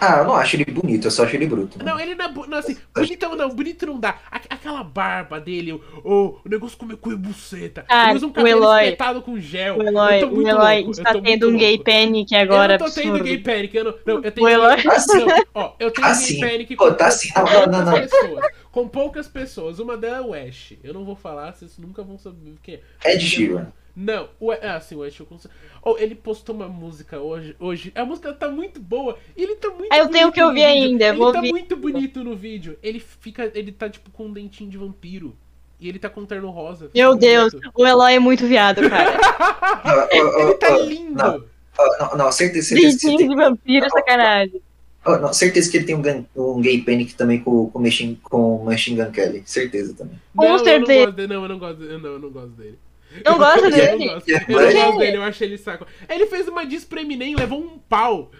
Ah, eu não acho ele bonito, eu só acho ele bruto. mano. Não, ele não é não, assim, bonitão não, bonito não dá. A- aquela barba dele, o, o, o negócio com cu e buceta. Cara, ele usa um o cabelo Eloy- espetado com gel. O Eu Eloy, tô o Eloy louco, eu está tô tendo um gay louco. panic agora, eu não tô tendo absurdo. gay panic, eu não, não eu tenho O Eloy- não, Assim. ó, eu tenho Assim. gay panic Pô, com, tá assim. com Não, não, poucas não. pessoas. Com poucas pessoas. Uma delas é o Ash. Eu não vou falar, vocês nunca vão saber quem é. Ed Sheeran. Não, o, ah, sim, o eu consigo. Oh, ele postou uma música hoje, hoje. A música tá muito boa. e Ele tá muito Ah, eu tenho que ouvir ainda, Ele vou tá ouvir. muito bonito no vídeo. Ele fica. Ele tá tipo com um dentinho de vampiro. E ele tá com um terno rosa. Meu Deus, bonito. o Eloy é muito viado, cara. Ele tá ó, lindo. Não, ó, não, não, certeza, certeza, Dentinho de vampiro, sacanagem. ó, não, certeza que ele tem um, gan- um gay panic também com, com, o Machine, com o Machine Gun Kelly. Certeza também. Com não, eu não certeza. gosto dele. Não, eu não gosto dele. Não, eu não gosto dele. Não Eu dele? não gosto, eu não gosto dele, eu acho ele saco. Ele fez uma diss pra Eminem, levou um pau.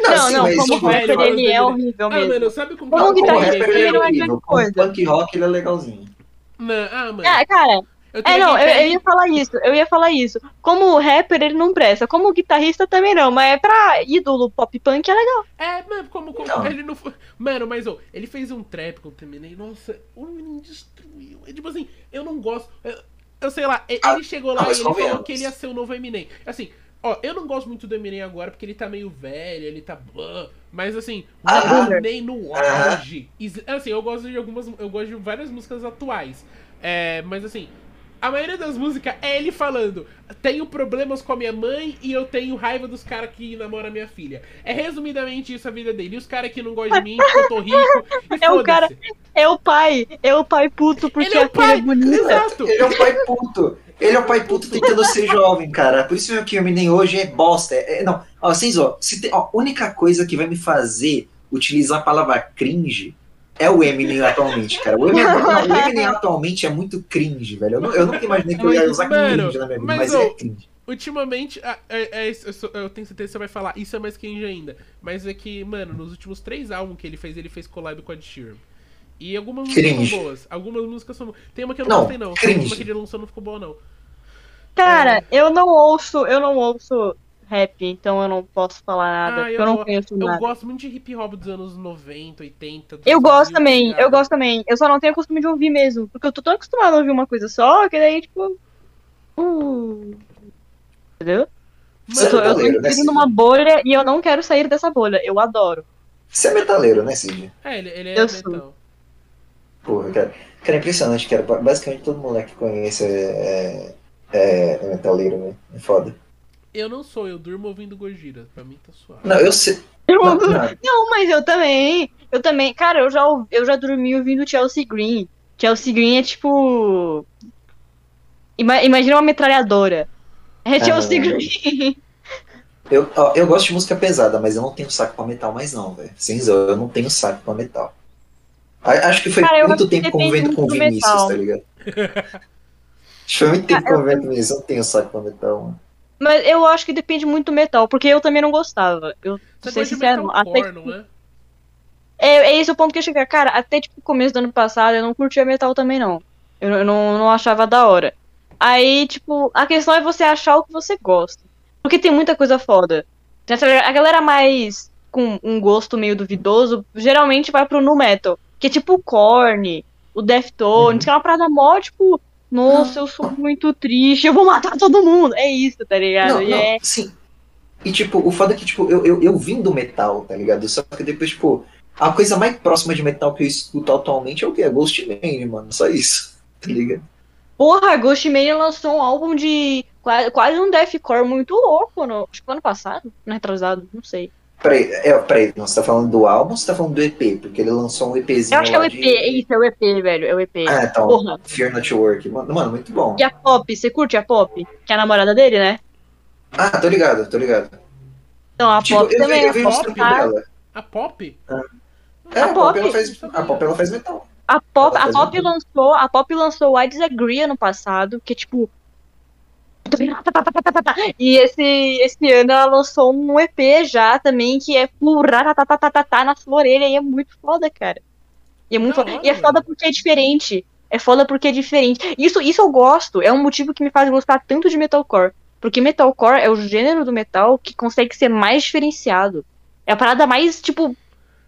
Não, sim, não, mas como como rapper eu ele é gosto horrível Ah, mesmo. mano, sabe como, Como que que eu tá gosto isso? dele? Ele não é grande horrível. coisa. Punk rock ele é legalzinho. Não, ah, mano. Ah, cara, eu é não, eu, eu ia falar isso, eu ia falar isso. Como rapper ele não presta, como guitarrista também não, mas é pra ídolo pop punk é legal. É, mano, como, como Não. ele não foi. Mano, mas ô, ele fez um trap com o Eminem. Nossa, o menino destruiu. É tipo assim, eu não gosto. Eu, eu sei lá, ele Ah, chegou lá não, e ele falou que ele ia ser o novo Eminem. Assim, ó, eu não gosto muito do Eminem agora porque ele tá meio velho, ele tá. blá, Mas assim, o Ah. Eminem no Ah. auge. is- Assim, eu gosto de algumas. Eu gosto de várias músicas atuais. É, mas assim. A maioria das músicas é ele falando: tenho problemas com a minha mãe e eu tenho raiva dos caras que namoram a minha filha. É resumidamente isso a vida dele. E os caras que não gostam de mim, eu tô rico. É o cara- É o pai, é o pai puto porque Ele é o a filha pai, é bonita. exato. Ele é um pai puto. Ele é um pai puto tentando ser jovem, cara. Por isso que o Eminem hoje é bosta. É, é- não, ó, vocês, ó, se tem- ó, a única coisa que vai me fazer utilizar a palavra cringe é o Eminem atualmente, cara. O Eminem, não, o Eminem atualmente é muito cringe, velho. Eu, nu- eu nunca imaginei que eu ia usar Mano, cringe na minha vida, mas, mas, é cringe. Ultimamente, ah, é- é isso, eu, sou- eu tenho certeza que você vai falar, isso é mais cringe ainda. Mas é que, mano, nos últimos três álbuns que ele fez, ele fez collab com a Ed Sheeran. E algumas músicas Cringe. são boas. Algumas músicas são boas. Tem uma que eu não, Não, gostei, não. cringe. Uma que ele lançou não ficou boa, não. Cara, eu não ouço, eu não ouço rap, então eu não posso falar nada, Ah, eu eu não conheço Eu nada. gosto muito de hip hop dos anos 90, 80. dos Eu gosto 2000, também, tá eu gosto também. Eu só não tenho costume de ouvir mesmo. Porque eu tô tão acostumado a ouvir uma coisa só, que daí, tipo. Uh, entendeu? Você Eu tô, é eu tô né, numa bolha e eu não quero sair dessa bolha. Eu adoro. Você é metaleiro, né, Cid? É, ele, ele é Eu sou. metal. Porra, cara. Cara, é impressionante, cara. Basicamente todo moleque que conhece é, é, é metaleiro, né? É foda. Eu não sou, eu durmo ouvindo Gojira. Pra mim tá suave. Não, eu sei. Eu- Não, não, Não, mas eu também. Eu também. Cara, eu já, eu já dormi ouvindo Chelsea Green. Chelsea Green é tipo. Ima- imagina uma metralhadora. É Chelsea não. Green. Eu, ó, eu gosto de música pesada, mas eu não tenho saco pra metal mais não, velho. Sem zoa, eu não tenho saco pra metal. Acho que foi Cara, eu muito tempo convivendo com o Vinícius, metal. tá ligado? Acho que foi muito tempo Ah, eu- convivendo com o Vinícius, eu não tenho saco pra metal, mano. Mas eu acho que depende muito do metal, porque eu também não gostava. Eu Você de sincero. Até, metalcore, não é? é, é esse o ponto que eu cheguei. Cara, até tipo o começo do ano passado eu não curtia metal também, não. Eu, eu não, não achava da hora. Aí, tipo, a questão é você achar o que você gosta. Porque tem muita coisa foda. A galera mais com um gosto meio duvidoso geralmente vai pro nu metal. Que é tipo o Korn, o Deftones, Uhum. que é uma parada mó, tipo, nossa, eu sou muito triste, eu vou matar todo mundo. É isso, tá ligado? Não, não, é- sim. E, tipo, o foda é que, tipo, eu, eu, eu vim do metal, tá ligado? Só que depois, tipo, a coisa mais próxima de metal que eu escuto atualmente é o quê? É Ghost Main, mano. Só isso, tá ligado? Porra, Ghost Mania lançou um álbum de quase, quase um deathcore muito louco, no, acho que ano passado, não retrasado, não sei. Peraí, é, peraí, não, você tá falando do álbum ou você tá falando do EP? Porque ele lançou um EPzinho Eu acho que é o EP, de- é isso, é o EP, velho, é o EP. Ah, então, Porra. Fear Not Work. Mano, mano, muito bom. E a Pop, você curte a Pop? Que é a namorada dele, né? Ah, tô ligado, tô ligado. Então, a Tipo, Pop eu, vi- também, eu vi a uns Pop, trampos tá- dela. A Pop? É, a A Pop, Pop. ela faz, a Pop ela faz metal. A Pop, Ela a Pop lançou, a Pop lançou I Disagree ano passado, que E esse, esse ano ela lançou um EP já também, que é tá na sua orelha, e é muito foda, cara. E é muito Da foda. E é foda porque é diferente. É foda porque é diferente. Isso, isso eu gosto. É um motivo que me faz gostar tanto de metalcore. Porque metalcore é o gênero do metal que consegue ser mais diferenciado. É a parada mais, tipo,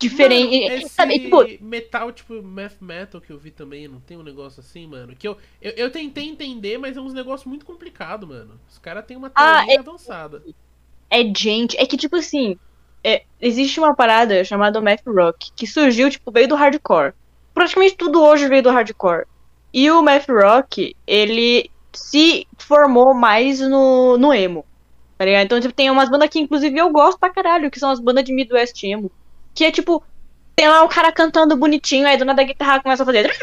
diferente. Mano, Sabe, tipo, metal, tipo, math metal que eu vi também, não tem um negócio assim, mano? Que eu, eu, eu tentei entender, mas é uns negócios muito complicado, mano. Os caras têm uma Ah, teoria avançada. é gente. É que, tipo assim, é, existe uma parada chamada math rock, que surgiu, tipo, veio do hardcore. Praticamente tudo hoje veio do hardcore. E o math rock, ele se formou mais no, no emo. Tá ligado? Então, tipo, tem umas bandas que, inclusive, eu gosto pra caralho, que são as bandas de Midwest emo. Que é tipo. Tem lá o cara cantando bonitinho, aí do nada a guitarra começa a fazer.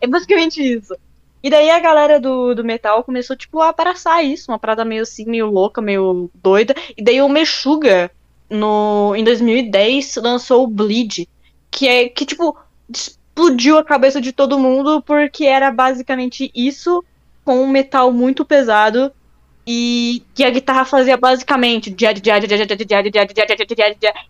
É basicamente isso. E daí a galera do, do metal começou, tipo, a abraçar isso, uma parada meio assim, meio louca, meio doida. E daí o Meshuga, no, em 2010, lançou o Bleed, que é que, tipo, explodiu a cabeça de todo mundo, porque era basicamente isso, com um metal muito pesado, e que a guitarra fazia basicamente.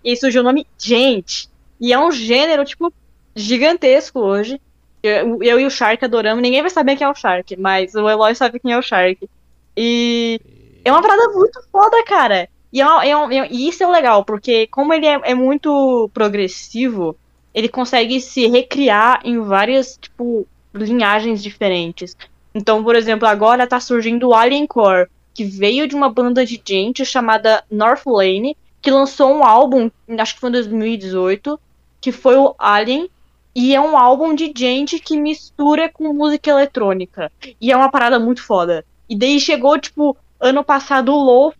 E surgiu o nome Gente. E é um gênero, tipo, gigantesco hoje. Eu, eu e o Shark adoramos. Ninguém vai saber quem é o Shark, mas o Eloy sabe quem é o Shark. E é uma parada muito foda, cara. E, é é um- é- e isso é legal, porque como ele é, é muito progressivo, ele consegue se recriar em várias, tipo, linhagens diferentes. Então, por exemplo, agora tá surgindo o Alien Core, que veio de uma banda de gente chamada North Lane, que lançou um álbum, acho que foi em 2018, que foi o Alien, e é um álbum de gente que mistura com música eletrônica. E é uma parada muito foda. E daí chegou, tipo, ano passado o Loaf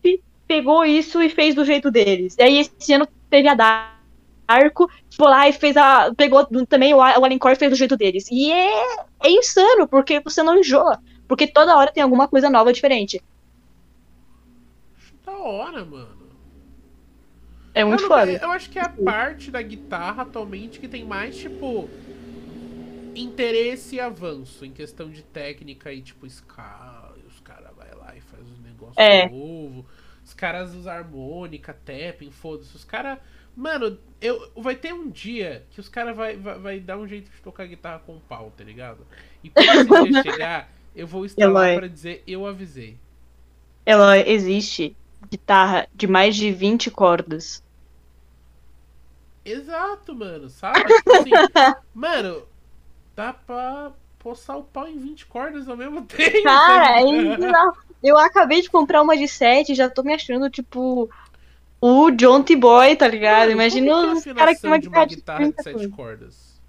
pegou isso e fez do jeito deles. E aí esse ano teve a Darko, foi lá e fez a. Pegou também o Alien Core e fez do jeito deles. E é, é insano, porque você não enjoa. Porque toda hora tem alguma coisa nova diferente. Da hora, mano. É muito eu, foda. eu acho que é a parte da guitarra atualmente que tem mais, tipo, interesse e avanço em questão de técnica e, tipo, escala. Os caras vai lá e faz um negócio É. novo. Os caras usam harmônica, tapping, foda-se. Os caras. Mano, eu, vai ter um dia que os caras vai, vai, vai dar um jeito de tocar guitarra com pau, tá ligado? E quando esse chegar, eu vou estar lá pra dizer eu avisei. Ela existe guitarra de mais de 20 cordas. Exato, mano, sabe? Tipo assim, mano, dá pra poçar o pau em 20 cordas ao mesmo tempo. Cara, tá é ligado? bizarro. Eu acabei de comprar uma de 7 e já tô me achando, tipo, o John T. Boy, tá ligado? Imagina é os caras que tem uma afinação de uma guitarra de guitarra de 30 sete cordas. cordas?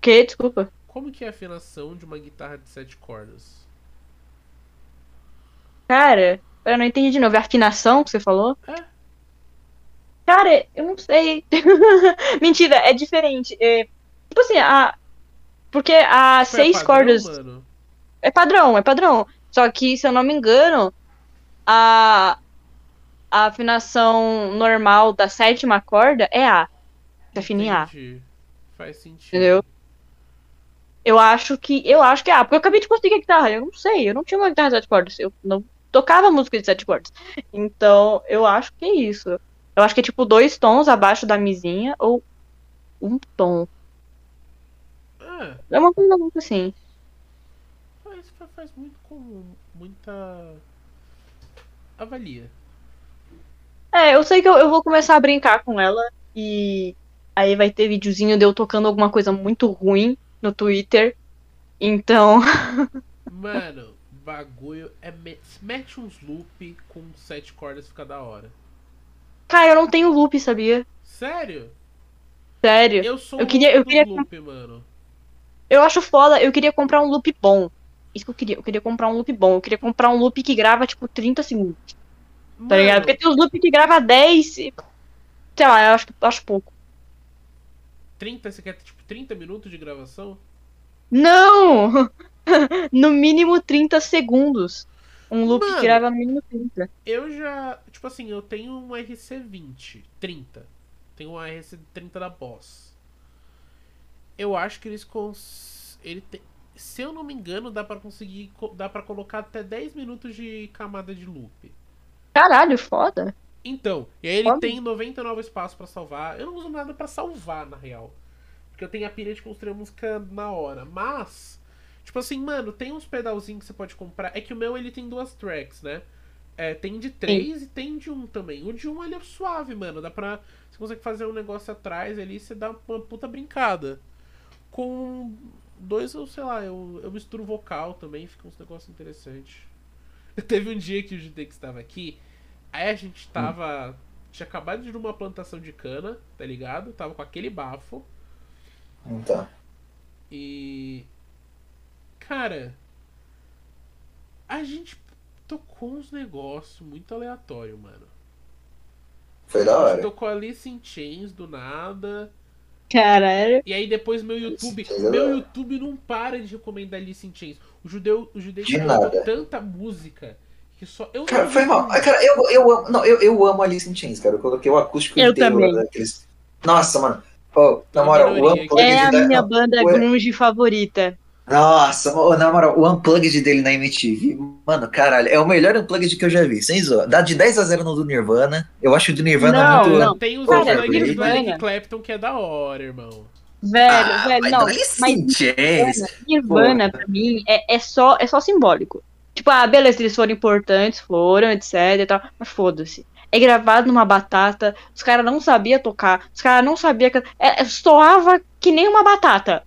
Que? Desculpa. Como que é a afinação de uma guitarra de sete cordas? Cara, eu não entendi de novo. É afinação que você falou? É. Cara, eu não sei. Mentira, é diferente. É, tipo assim, a. Porque a Foi a seis padrão, cordas. Mano? É padrão, é padrão. Só que, se eu não me engano, a, a afinação normal da sétima corda é A. Afina em A. Faz sentido. Entendeu? Eu acho que. Eu acho que é A, porque eu acabei de conseguir a guitarra. Eu não sei, eu não tinha uma guitarra de sete cordas. Eu não tocava música de sete cordas. Então, eu acho que é isso. Eu acho que é tipo dois tons abaixo da mizinha ou um tom. É, É uma coisa muito assim. faz- faz muito com muita. avalia. É, eu sei que eu, eu vou começar a brincar com ela e aí vai ter videozinho de eu tocando alguma coisa muito ruim no Twitter. Então, Mano, bagulho é. me- Mete uns loop com sete cordas fica da hora. cara, eu não tenho loop, sabia? Sério? Sério. Eu sou Eu um queria- eu queria- loop, mano. Eu acho foda, eu queria comprar um loop bom. Isso que eu queria, eu queria comprar um loop bom. Eu queria comprar um loop que grava, tipo, 30 segundos, tá ligado? Mano, Porque tem os loop que grava 10 e... Sei lá, eu acho, eu acho pouco. 30, você quer tipo 30 minutos de gravação? Não! no mínimo 30 segundos. Um loop Mano. que grava no mínimo 30. Eu já. Tipo assim, eu tenho um RC20, 30. Tenho um RC30 da Boss. Eu acho que eles cons... ele tem... Se eu não me engano, dá pra conseguir. co- dá para colocar até 10 minutos de camada de loop. Caralho, foda. Então, e aí ele Foda. tem 99 espaços pra salvar. Eu não uso nada pra salvar, na real. Porque eu tenho a pilha de construir a música na hora. Mas, tipo assim, mano, tem uns pedalzinhos que você pode comprar. É que o meu ele tem duas tracks, né? É, tem de três e tem de um também. O de um ele é suave, mano. Dá pra. Você consegue fazer um negócio atrás ali e você dá uma puta brincada. Com dois, eu sei lá, eu, eu misturo vocal também, fica uns negócios interessantes. Teve um dia que o Judex estava aqui, aí a gente tava. Tinha acabado de ir numa plantação de cana, tá ligado? Tava com aquele bafo. Então. E. Cara. A gente tocou uns negócios muito aleatório, mano. Foi da A gente hora. tocou Alice in Chains do nada. Caralho. E aí depois meu YouTube. é Meu. YouTube não para de recomendar Alice in Chains. O judeu, o judeu De nada. tanta música que só. Eu Cara, foi mal. Ah, Cara, eu, eu amo. Não, eu, eu amo Alice in Chains, cara. Eu coloquei o acústico Eu inteiro também. daqueles. Nossa, mano. Pô, na moral, o minoria Unplugged É a minha banda grunge favorita. Nossa, ô, na moral, o Unplugged dele na MTV, mano, caralho, é o melhor Unplugged que eu já vi, sem zoar. Dá de 10 a 0 no do Nirvana. Eu acho o do Nirvana Não, muito. não. Tem os unplugged do Nirvana. Eric Clapton que é da hora, irmão. Velho, Ah, velho, mas não. Mas Chains. Nirvana, pra mim, é, é, só, é só simbólico. Tipo, ah, beleza, eles foram importantes, foram, etc e tal, mas foda-se. É gravado numa batata, os caras não sabiam tocar, os caras não sabiam. can- É, é, soava que nem uma batata.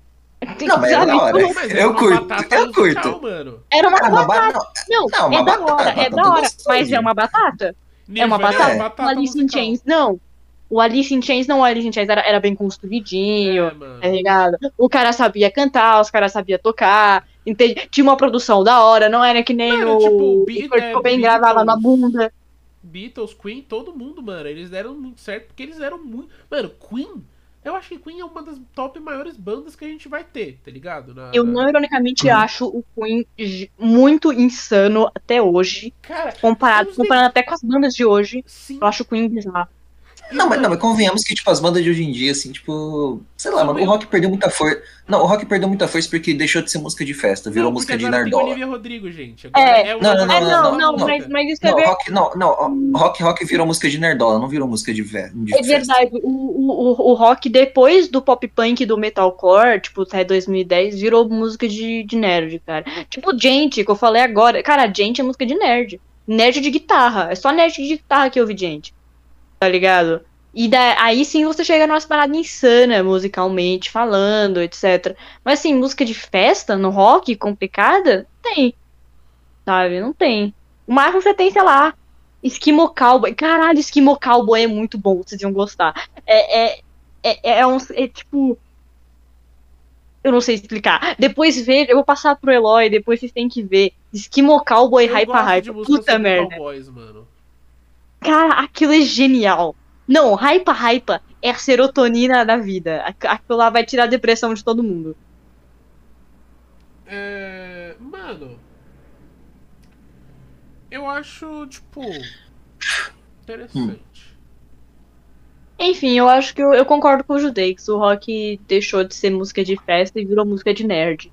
Não, mas é Sabe? da hora. Eu é uma curto, eu curto. mano. Era uma Ah, uma batata. ba- Não, não, uma é da hora, é da hora, mas é uma batata. É uma batata. É. batata O Alice in. Chains, não. O Alice in Chains não, o Alice in Chains era, era bem construidinho. É, tá ligado? O cara sabia cantar, os caras sabiam tocar, entende? Tinha uma produção da hora, não era que nem Mano, o, tipo, o Be- Kurt é, Cobain gravava na Beatles. bunda. Beatles, Queen, todo mundo, mano. Eles deram muito certo porque eles eram muito. Mano, Queen. Eu acho que Queen é uma das top maiores bandas que a gente vai ter, tá ligado? Na- Eu não ironicamente Uhum. acho o Queen muito insano até hoje, Cara, comparado, comparando até com as bandas de hoje. sim. Eu acho o Queen bizarro. Não, mas, não, mas convenhamos que, tipo, as bandas de hoje em dia, assim, tipo. Sei lá, mano, o rock perdeu muita força. Não, o rock perdeu muita força porque deixou de ser música de festa, virou Não, música de Nardola. Olivia Rodrigo, gente. Agora É, é não, não, É, não, não, não, maluca. mas, mas isso é, Não, ver- rock, não, não, rock, rock virou música de Nerdola, não virou música de, ve de é festa. verdade. O, o, o, rock, depois do pop punk do metalcore, tipo, até 2010, virou música de, de nerd, cara. Tipo, gente, que eu falei agora. Cara, gente é música de nerd. Nerd de guitarra. É só nerd de guitarra que ouve gente. Tá ligado? E da, aí sim você chega numa parada insana, musicalmente falando, etc. Mas assim, música de festa no rock complicada, tem. Sabe? Não tem. O máximo você tem, sei lá, Esquimo Cowboy. Caralho, Esquimo Cowboy é muito bom, vocês iam gostar. É, é, é, é um. É tipo. Eu não sei explicar. Depois ver, eu vou passar pro Eloy, depois vocês têm que ver. Esquimo Cowboy Eu de Hypa. música Puta merda. Cowboys, mano. Cara, aquilo é genial. Não, Hypa Hypa é a serotonina da vida. Aqu- Aquilo lá vai tirar a depressão de todo mundo. É. Mano. Eu acho, tipo. Interessante. Enfim, eu acho que eu, eu concordo com o Judeix. O rock deixou de ser música de festa e virou música de nerd.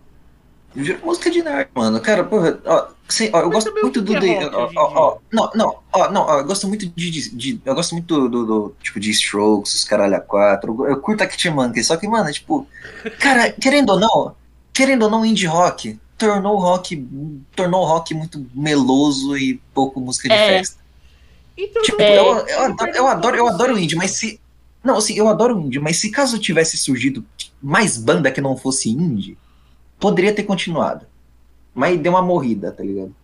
Virou música de nerd, mano. Cara, porra, ó, sim, ó, eu Mas gosto muito do. é de- rock ó, ó, não, não, ó, não, ó, eu gosto muito de. de- de- eu gosto muito do, do, do, tipo, de Strokes, os caralho a quatro. Eu, eu curto a Kit Monkey, só que, mano, tipo. Cara, querendo ou não, querendo ou não, indie rock tornou o rock. Tornou o rock muito meloso e pouco música de É. festa. Então, Tipo, É. eu, eu adoro, eu adoro, eu adoro indie, mas se. Não, assim, eu adoro o indie, mas se caso tivesse surgido mais banda que não fosse indie, poderia ter continuado. Mas deu uma morrida, tá ligado?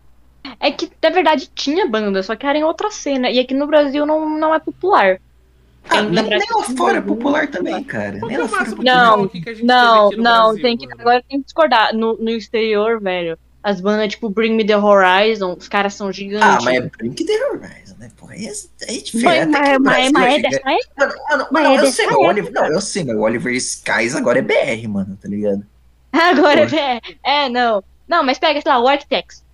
É que, na verdade, tinha banda, só que era em outra cena. E aqui no Brasil não, não é popular. Ah, nem, lá fora é popular também, cara. Nem é lá o fora é máximo de popular. Não, rock que a gente Não, não, Brasil, tem que, agora tem que discordar. No, no exterior, velho, as bandas tipo Bring Me The Horizon, os caras são gigantes. Ah, mas é Blink the Horizon, né? Pô, aí é, é diferente. Mas, mas, mas, é dessa época? Mano, mano, mas não, é eu sei. Oliver, não, eu sei, mas o Oliver Skies agora é BR, mano, tá ligado? Agora Pô. é, é, não. Não, mas pega, sei lá, o Architects.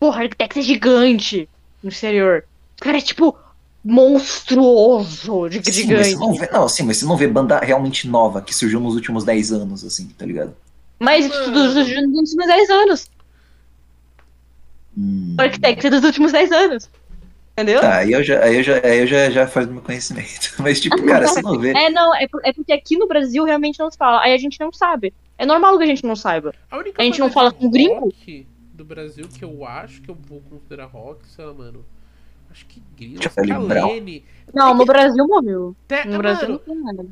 Porra, o Architects é gigante no exterior. Os caras é tipo monstruoso de Sim, mas gigante. você não vê, não, sim, mas você não vê banda realmente nova que surgiu nos últimos 10 anos, assim, tá ligado? Mas Mano. dos, dos, dos últimos 10 anos. Hum. O Architects é dos últimos 10 anos. Entendeu? Tá, aí eu já, aí eu já, aí eu já, já faz do meu conhecimento. Mas, tipo, cara, você não vê. É, não, é, é porque aqui no Brasil realmente não se fala. Aí a gente não sabe. É normal que a gente não saiba. A, única A gente banda não fala com gringo? do Brasil que eu acho que eu vou considerar rock, sei lá, mano. Acho que Grilo. Kalene. Não, no Brasil morreu. Até, No Brasil não mano, tem nada.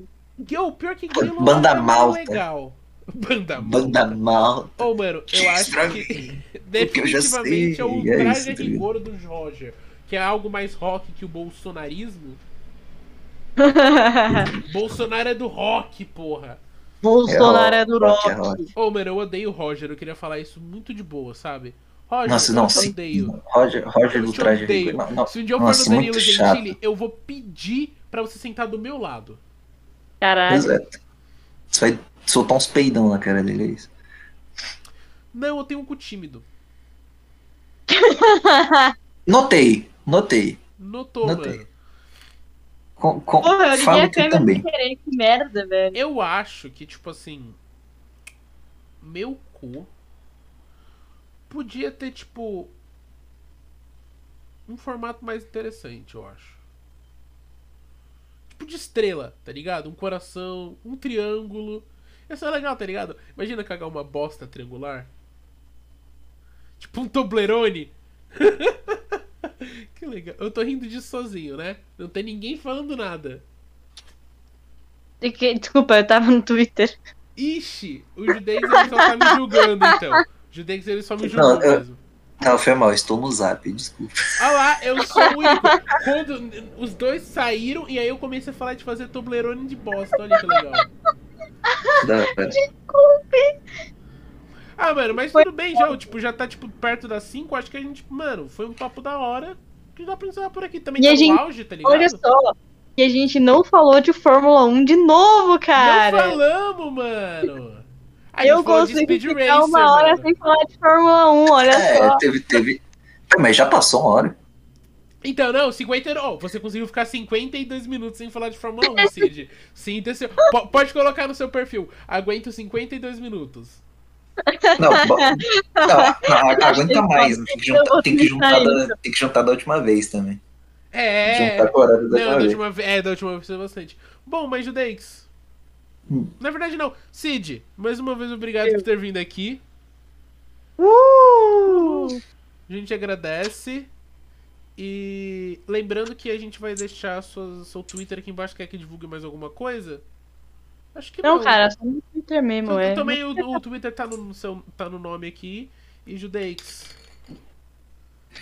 que o pior que Grilo Banda é mais Malta. legal. Banda Malta. Banda mal. Ô, mano, eu acho que Porque eu já definitivamente sei, é o é traje isso, a tá rigor do Roger. Que é algo mais rock que o bolsonarismo. Bolsonaro é do rock, porra. Bolsonaro É, é do rock é. Ô, mano, eu odeio o Roger. Eu queria falar isso muito de boa, sabe? Roger, Nossa, eu não, te sim. odeio. Roger, Roger Eu do traje odeio. rigor. Não, não. Se um dia eu for Nossa, no Danilo. Gentili, eu vou pedir pra você sentar do meu lado. Caralho. Exato. Você vai soltar uns peidão na cara dele, é isso. Não, eu tenho um cu tímido. Notei, notei. Notou, Notei. mano. Com, com, Porra, eu liguei falo a câmera também. querer. Que merda, velho. Eu acho que, tipo assim. Meu cu podia ter, tipo. Um formato mais interessante, eu acho. Tipo de estrela, tá ligado? Um coração, um triângulo. Isso é legal, tá ligado? Imagina cagar uma bosta triangular. Tipo um Toblerone. que legal. Eu tô rindo disso sozinho, né? Não tem ninguém falando nada. Desculpa, eu tava no Twitter. Ixi, o Judex ele só tá me julgando, então. O Judex ele só me julgou Não, eu- mesmo. Não, foi mal, estou no zap, desculpa. Olha lá, eu sou o único. Quando os dois saíram, e aí eu comecei a falar de fazer Toblerone de bosta. Olha que legal. Da hora. Ah, mano, mas tudo bem já. Tipo, já tá, tipo, perto das 5. Acho que a gente, mano, foi um papo da hora. Que dá pra encerrar por aqui. Também E tá gente- auge, tá ligado? Olha só. E a gente não falou de Fórmula 1 de novo, cara. Não falamos, mano. A eu consegui Speed ficar Racer, uma hora mano. sem falar de Fórmula 1, olha É, só. teve, teve. Mas já passou uma hora. Então, não, 50. Oh, você conseguiu ficar 52 minutos sem falar de Fórmula 1, Cid. Sinta seu. Po- Pode colocar no seu perfil. Aguento 52 minutos. Não, aguenta mais. Tem que, juntar, tem, que juntar da, tem que juntar da última vez também. É. Juntar com o horário da Não, última da vez. última vez. É, da última vez foi bastante. Bom, mas Judeix. Hum. Na verdade, não. Cid, mais uma vez obrigado por ter vindo aqui. Uh! A gente agradece. E lembrando que a gente vai deixar sua, seu Twitter aqui embaixo. Quer que divulgue mais alguma coisa? Acho que não. Não, cara, só no Twitter mesmo, é. Também o, o Twitter tá no, seu, tá no nome aqui. E Judeix.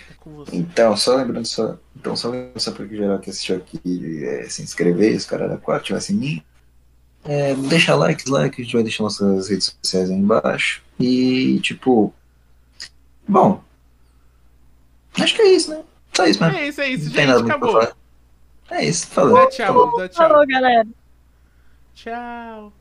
É com você. Então, só lembrando só. Então, só lembrando só para que geral que assistiu aqui é, se inscrever, os caras da 4, ativar sininho. É, deixa like, dislike, a gente vai deixar nossas redes sociais aí embaixo. E, tipo. Bom. Acho que é isso, né? Só isso mesmo. É isso, é isso, Não tem nada muito pra Acabou. falar. É isso, falou. Dá tchau, dá tchau. Falou, galera. Tchau.